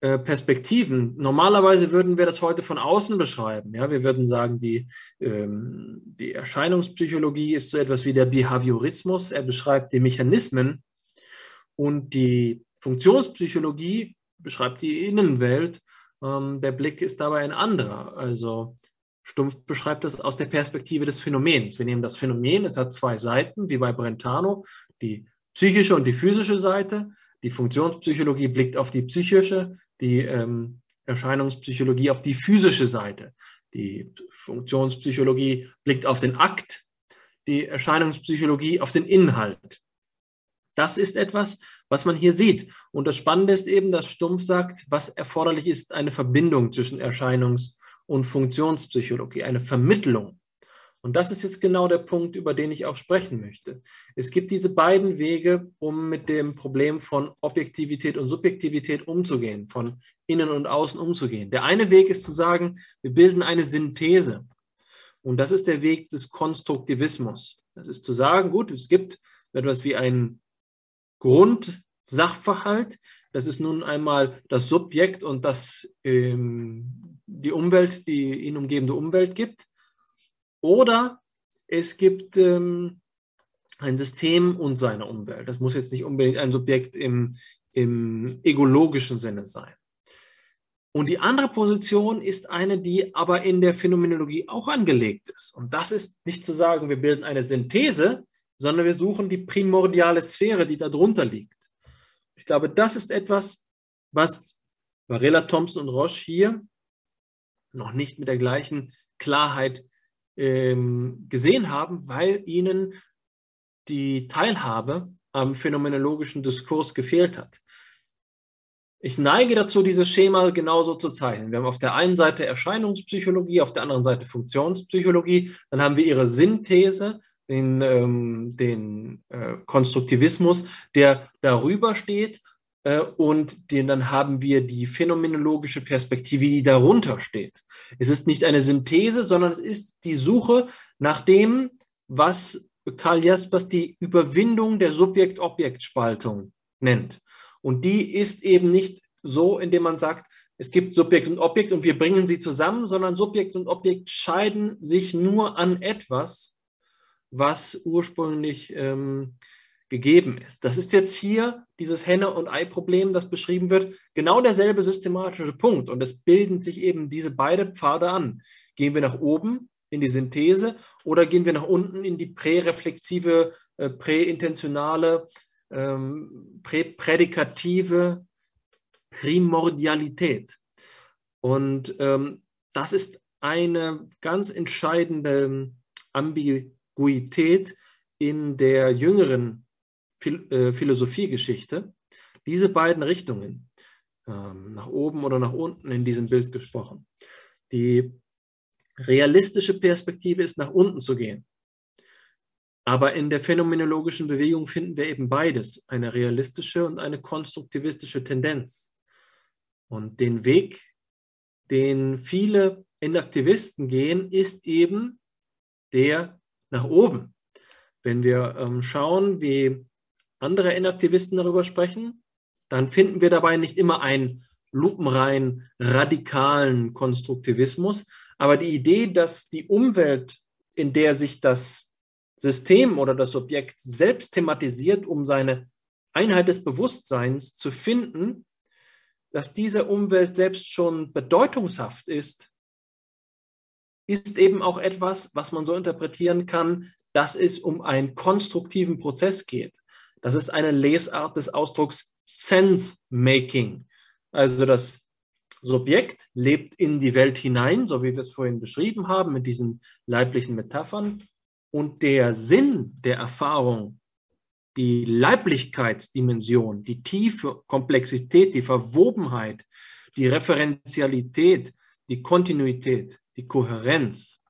äh, Perspektiven. Normalerweise würden wir das heute von außen beschreiben. Ja? Wir würden sagen, die, ähm, die Erscheinungspsychologie ist so etwas wie der Behaviorismus. Er beschreibt die Mechanismen und die Funktionspsychologie beschreibt die Innenwelt. Ähm, der Blick ist dabei ein anderer. Also Stumpf beschreibt das aus der Perspektive des Phänomens. Wir nehmen das Phänomen, es hat zwei Seiten, wie bei Brentano, die psychische und die physische Seite. Die Funktionspsychologie blickt auf die psychische, die ähm, Erscheinungspsychologie auf die physische Seite. Die Funktionspsychologie blickt auf den Akt, die Erscheinungspsychologie auf den Inhalt. Das ist etwas, was man hier sieht. Und das Spannende ist eben, dass Stumpf sagt, was erforderlich ist, eine Verbindung zwischen Erscheinungs- und Funktionspsychologie, eine Vermittlung. Und das ist jetzt genau der Punkt, über den ich auch sprechen möchte. Es gibt diese beiden Wege, um mit dem Problem von Objektivität und Subjektivität umzugehen, von innen und außen umzugehen. Der eine Weg ist zu sagen, wir bilden eine Synthese. Und das ist der Weg des Konstruktivismus. Das ist zu sagen, gut, es gibt etwas wie einen Grundsachverhalt. Das ist nun einmal das Subjekt und das, ähm, die Umwelt, die ihn umgebende Umwelt gibt. Oder es gibt ähm, ein System und seine Umwelt. Das muss jetzt nicht unbedingt ein Subjekt im, im egologischen Sinne sein. Und die andere Position ist eine, die aber in der Phänomenologie auch angelegt ist. Und das ist nicht zu sagen, wir bilden eine Synthese, sondern wir suchen die primordiale Sphäre, die darunter liegt. Ich glaube, das ist etwas, was Varela, Thompson und Roche hier noch nicht mit der gleichen Klarheit ähm, gesehen haben, weil ihnen die Teilhabe am phänomenologischen Diskurs gefehlt hat. Ich neige dazu, dieses Schema genauso zu zeichnen. Wir haben auf der einen Seite Erscheinungspsychologie, auf der anderen Seite Funktionspsychologie. Dann haben wir ihre Synthese, den, ähm, den äh, Konstruktivismus, der darüber steht und den, dann haben wir die phänomenologische Perspektive, die darunter steht. Es ist nicht eine Synthese, sondern es ist die Suche nach dem, was Karl Jaspers die Überwindung der Subjekt-Objekt-Spaltung nennt. Und die ist eben nicht so, indem man sagt, es gibt Subjekt und Objekt und wir bringen sie zusammen, sondern Subjekt und Objekt scheiden sich nur an etwas, was ursprünglich ähm, gegeben ist. Das ist jetzt hier dieses Henne- und Ei-Problem, das beschrieben wird, genau derselbe systematische Punkt. Und es bilden sich eben diese beiden Pfade an. Gehen wir nach oben in die Synthese oder gehen wir nach unten in die präreflexive, äh, präintentionale, ähm, präprädikative Primordialität. Und ähm, das ist eine ganz entscheidende Ambiguität in der jüngeren Philosophiegeschichte, diese beiden Richtungen, ähm, nach oben oder nach unten in diesem Bild gesprochen. Die realistische Perspektive ist, nach unten zu gehen. Aber in der phänomenologischen Bewegung finden wir eben beides, eine realistische und eine konstruktivistische Tendenz. Und den Weg, den viele Inaktivisten gehen, ist eben der nach oben. Wenn wir ähm, schauen, wie andere Inaktivisten darüber sprechen, dann finden wir dabei nicht immer einen lupenrein radikalen Konstruktivismus. Aber die Idee, dass die Umwelt, in der sich das System oder das Objekt selbst thematisiert, um seine Einheit des Bewusstseins zu finden, dass diese Umwelt selbst schon bedeutungshaft ist, ist eben auch etwas, was man so interpretieren kann, dass es um einen konstruktiven Prozess geht. Das ist eine Lesart des Ausdrucks Sense-Making. Also das Subjekt lebt in die Welt hinein, so wie wir es vorhin beschrieben haben, mit diesen leiblichen Metaphern. Und der Sinn der Erfahrung, die Leiblichkeitsdimension, die tiefe Komplexität, die Verwobenheit, die Referenzialität, die Kontinuität, die Kohärenz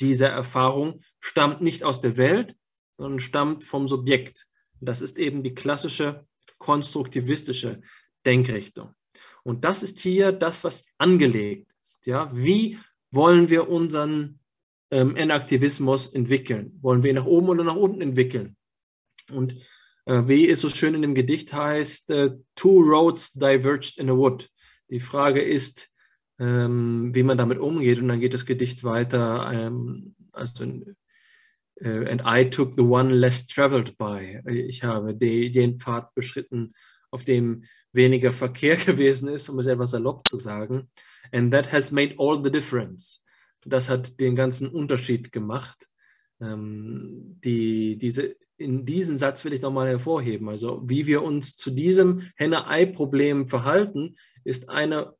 dieser Erfahrung stammt nicht aus der Welt, sondern stammt vom Subjekt. Das ist eben die klassische konstruktivistische Denkrichtung. Und das ist hier das, was angelegt ist. Ja? Wie wollen wir unseren ähm, Enaktivismus entwickeln? Wollen wir ihn nach oben oder nach unten entwickeln? Und äh, wie es so schön in dem Gedicht heißt, äh, Two roads diverged in a wood. Die Frage ist, ähm, wie man damit umgeht. Und dann geht das Gedicht weiter. Ähm, also, and I took the one less traveled by. Ich habe die, den Pfad beschritten, auf dem weniger Verkehr gewesen ist, um es etwas salopp zu sagen. And that has made all the difference. Das hat den ganzen Unterschied gemacht. Ähm, die, diese, in diesen Satz will ich nochmal hervorheben. Also wie wir uns zu diesem Henne-Ei-Problem verhalten, ist eine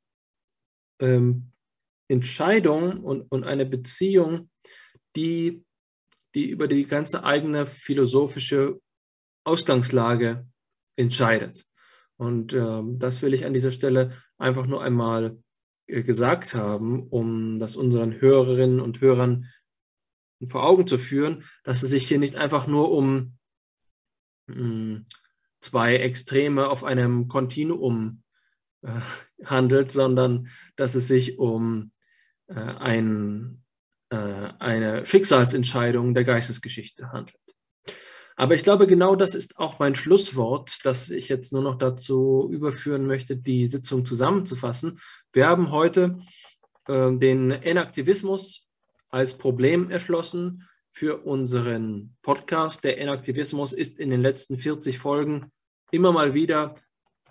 ähm, Entscheidung und, und eine Beziehung, die, die über die ganze eigene philosophische Ausgangslage entscheidet. Und ähm, das will ich an dieser Stelle einfach nur einmal äh, gesagt haben, um das unseren Hörerinnen und Hörern vor Augen zu führen, dass es sich hier nicht einfach nur um mh, hm, zwei Extreme auf einem Kontinuum äh, handelt, sondern dass es sich um äh, ein, äh, eine Schicksalsentscheidung der Geistesgeschichte handelt. Aber ich glaube, genau das ist auch mein Schlusswort, das ich jetzt nur noch dazu überführen möchte, die Sitzung zusammenzufassen. Wir haben heute äh, den Enaktivismus als Problem erschlossen für unseren Podcast. Der Enaktivismus ist in den letzten 40 Folgen immer mal wieder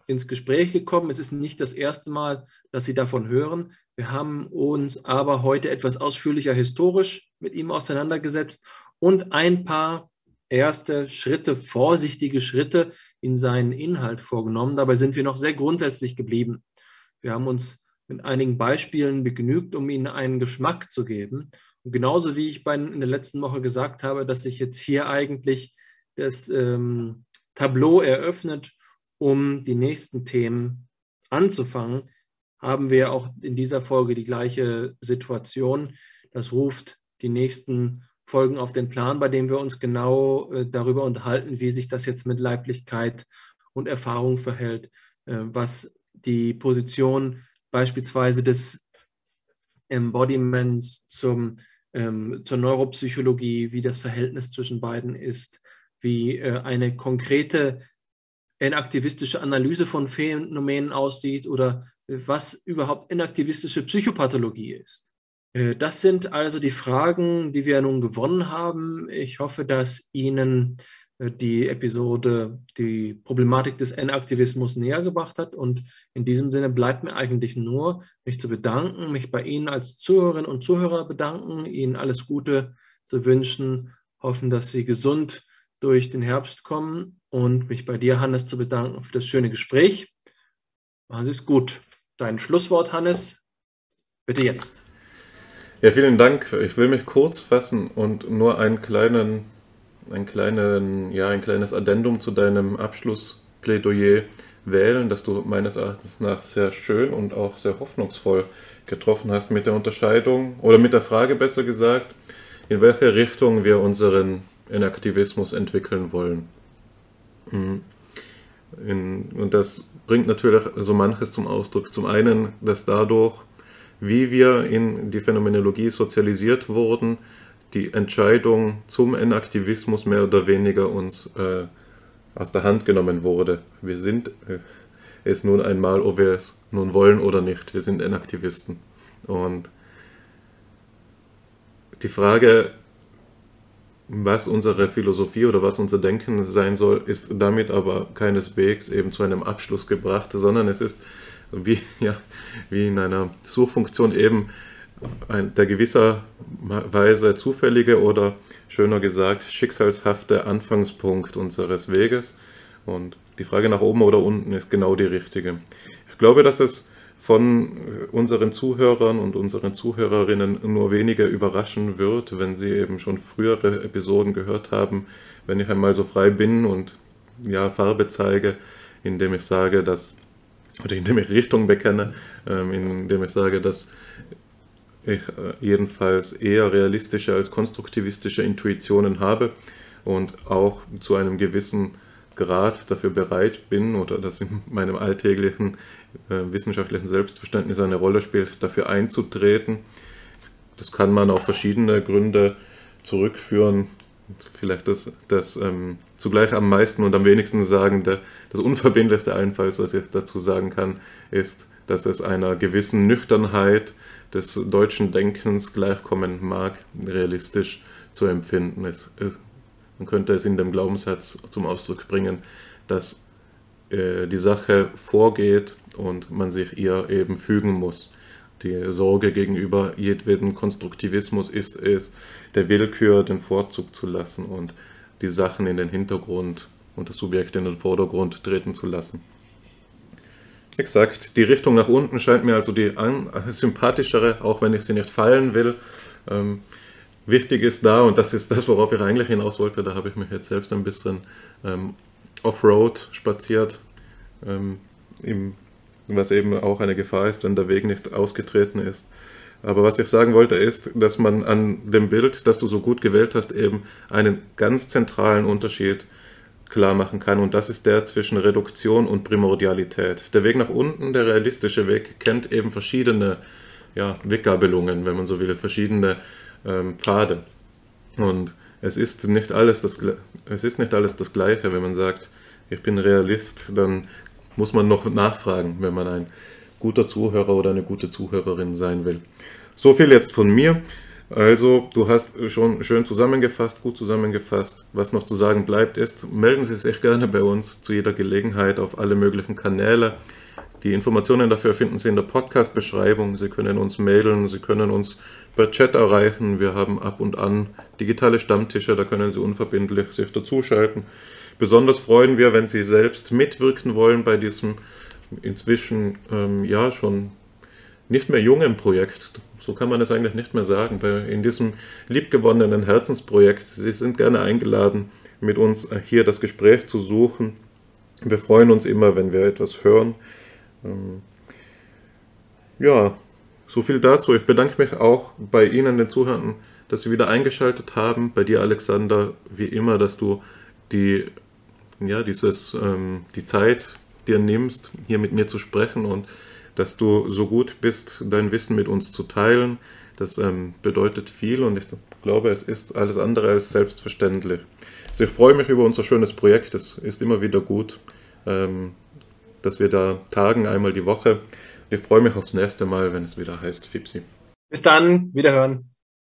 ins Gespräch gekommen. Es ist nicht das erste Mal, dass Sie davon hören. Wir haben uns aber heute etwas ausführlicher historisch mit ihm auseinandergesetzt und ein paar erste Schritte, vorsichtige Schritte in seinen Inhalt vorgenommen. Dabei sind wir noch sehr grundsätzlich geblieben. Wir haben uns mit einigen Beispielen begnügt, um Ihnen einen Geschmack zu geben. Und genauso wie ich in der letzten Woche gesagt habe, dass sich jetzt hier eigentlich das ähm, Tableau eröffnet, um die nächsten Themen anzufangen, haben wir auch in dieser Folge die gleiche Situation. Das ruft die nächsten Folgen auf den Plan, bei dem wir uns genau äh, darüber unterhalten, wie sich das jetzt mit Leiblichkeit und Erfahrung verhält, äh, was die Position beispielsweise des Embodiments zum ähm, zur Neuropsychologie, wie das Verhältnis zwischen beiden ist, wie äh, eine konkrete inaktivistische Analyse von Phänomenen aussieht oder was überhaupt inaktivistische Psychopathologie ist. Äh, das sind also die Fragen, die wir nun gewonnen haben. Ich hoffe, dass Ihnen äh, die Episode die Problematik des N-Aktivismus näher gebracht hat. Und in diesem Sinne bleibt mir eigentlich nur, mich zu bedanken, mich bei Ihnen als Zuhörerinnen und Zuhörer bedanken, Ihnen alles Gute zu wünschen, hoffen, dass Sie gesund durch den Herbst kommen und mich bei dir, Hannes, zu bedanken für das schöne Gespräch. Machen Sie es gut. Dein Schlusswort, Hannes, bitte jetzt. Ja, vielen Dank. Ich will mich kurz fassen und nur einen kleinen ein, kleinen, ja, ein kleines Addendum zu deinem Abschlussplädoyer wählen, das du meines Erachtens nach sehr schön und auch sehr hoffnungsvoll getroffen hast mit der Unterscheidung oder mit der Frage besser gesagt, in welche Richtung wir unseren Inaktivismus entwickeln wollen. Mhm. Und das bringt natürlich so manches zum Ausdruck. Zum einen, dass dadurch, wie wir in die Phänomenologie sozialisiert wurden, die Entscheidung zum Enaktivismus mehr oder weniger uns äh, aus der Hand genommen wurde. Wir sind äh, es nun einmal, ob wir es nun wollen oder nicht. Wir sind Enaktivisten. Und die Frage, was unsere Philosophie oder was unser Denken sein soll, ist damit aber keineswegs eben zu einem Abschluss gebracht, sondern es ist wie, ja, wie in einer Suchfunktion eben ein, der gewisserweise zufällige oder schöner gesagt schicksalshafte Anfangspunkt unseres Weges. Und die Frage nach oben oder unten ist genau die richtige. Ich glaube, dass es von unseren Zuhörern und unseren Zuhörerinnen nur wenige überraschen wird, wenn sie eben schon frühere Episoden gehört haben, wenn ich einmal so frei bin und ja, Farbe zeige, indem ich sage, dass, oder indem ich Richtung bekenne, ähm, indem ich sage, dass ich äh, jedenfalls eher realistische als konstruktivistische Intuitionen habe und auch zu einem gewissen Grad dafür bereit bin oder das in meinem alltäglichen äh, wissenschaftlichen Selbstverständnis eine Rolle spielt, dafür einzutreten. Das kann man auf verschiedene Gründe zurückführen. Vielleicht das, das ähm, zugleich am meisten und am wenigsten sagende, das unverbindlichste allenfalls, was ich dazu sagen kann, ist, dass es einer gewissen Nüchternheit des deutschen Denkens gleichkommen mag, realistisch zu empfinden. Es, man könnte es in dem Glaubenssatz zum Ausdruck bringen, dass äh, die Sache vorgeht und man sich ihr eben fügen muss. Die Sorge gegenüber jedweden Konstruktivismus ist es, der Willkür den Vorzug zu lassen und die Sachen in den Hintergrund und das Subjekt in den Vordergrund treten zu lassen. Exakt, die Richtung nach unten scheint mir also die sympathischere, auch wenn ich sie nicht fallen will. Ähm, wichtig ist da, und das ist das, worauf ich eigentlich hinaus wollte, da habe ich mich jetzt selbst ein bisschen ähm, off-road spaziert, ähm, im, was eben auch eine Gefahr ist, wenn der Weg nicht ausgetreten ist. Aber was ich sagen wollte, ist, dass man an dem Bild, das du so gut gewählt hast, eben einen ganz zentralen Unterschied klar machen kann. Und das ist der zwischen Reduktion und Primordialität. Der Weg nach unten, der realistische Weg, kennt eben verschiedene ja, Weggabelungen, wenn man so will, verschiedene ähm, Pfade. Und es ist, nicht alles das, es ist nicht alles das Gleiche, wenn man sagt, ich bin Realist, dann muss man noch nachfragen, wenn man ein guter Zuhörer oder eine gute Zuhörerin sein will. So viel jetzt von mir. Also, du hast schon schön zusammengefasst, gut zusammengefasst. Was noch zu sagen bleibt, ist, melden Sie sich gerne bei uns zu jeder Gelegenheit auf alle möglichen Kanäle. Die Informationen dafür finden Sie in der Podcast-Beschreibung. Sie können uns mailen, Sie können uns per Chat erreichen. Wir haben ab und an digitale Stammtische, da können Sie unverbindlich sich dazuschalten. Besonders freuen wir, wenn Sie selbst mitwirken wollen bei diesem inzwischen ähm, ja schon nicht mehr jungen Projekt so kann man es eigentlich nicht mehr sagen, in diesem liebgewonnenen Herzensprojekt. Sie sind gerne eingeladen, mit uns hier das Gespräch zu suchen. Wir freuen uns immer, wenn wir etwas hören. Ähm, ja, so viel dazu. Ich bedanke mich auch bei Ihnen, den Zuhörern, dass Sie wieder eingeschaltet haben. Bei dir, Alexander, wie immer, dass du die, ja, dieses, ähm, die Zeit dir nimmst, hier mit mir zu sprechen und dass du so gut bist, dein Wissen mit uns zu teilen. Das ähm, bedeutet viel und ich glaube, es ist alles andere als selbstverständlich. Also ich freue mich über unser schönes Projekt. Es ist immer wieder gut, ähm, dass wir da tagen einmal die Woche. Ich freue mich aufs nächste Mal, wenn es wieder heißt Fipsi. Bis dann, wiederhören.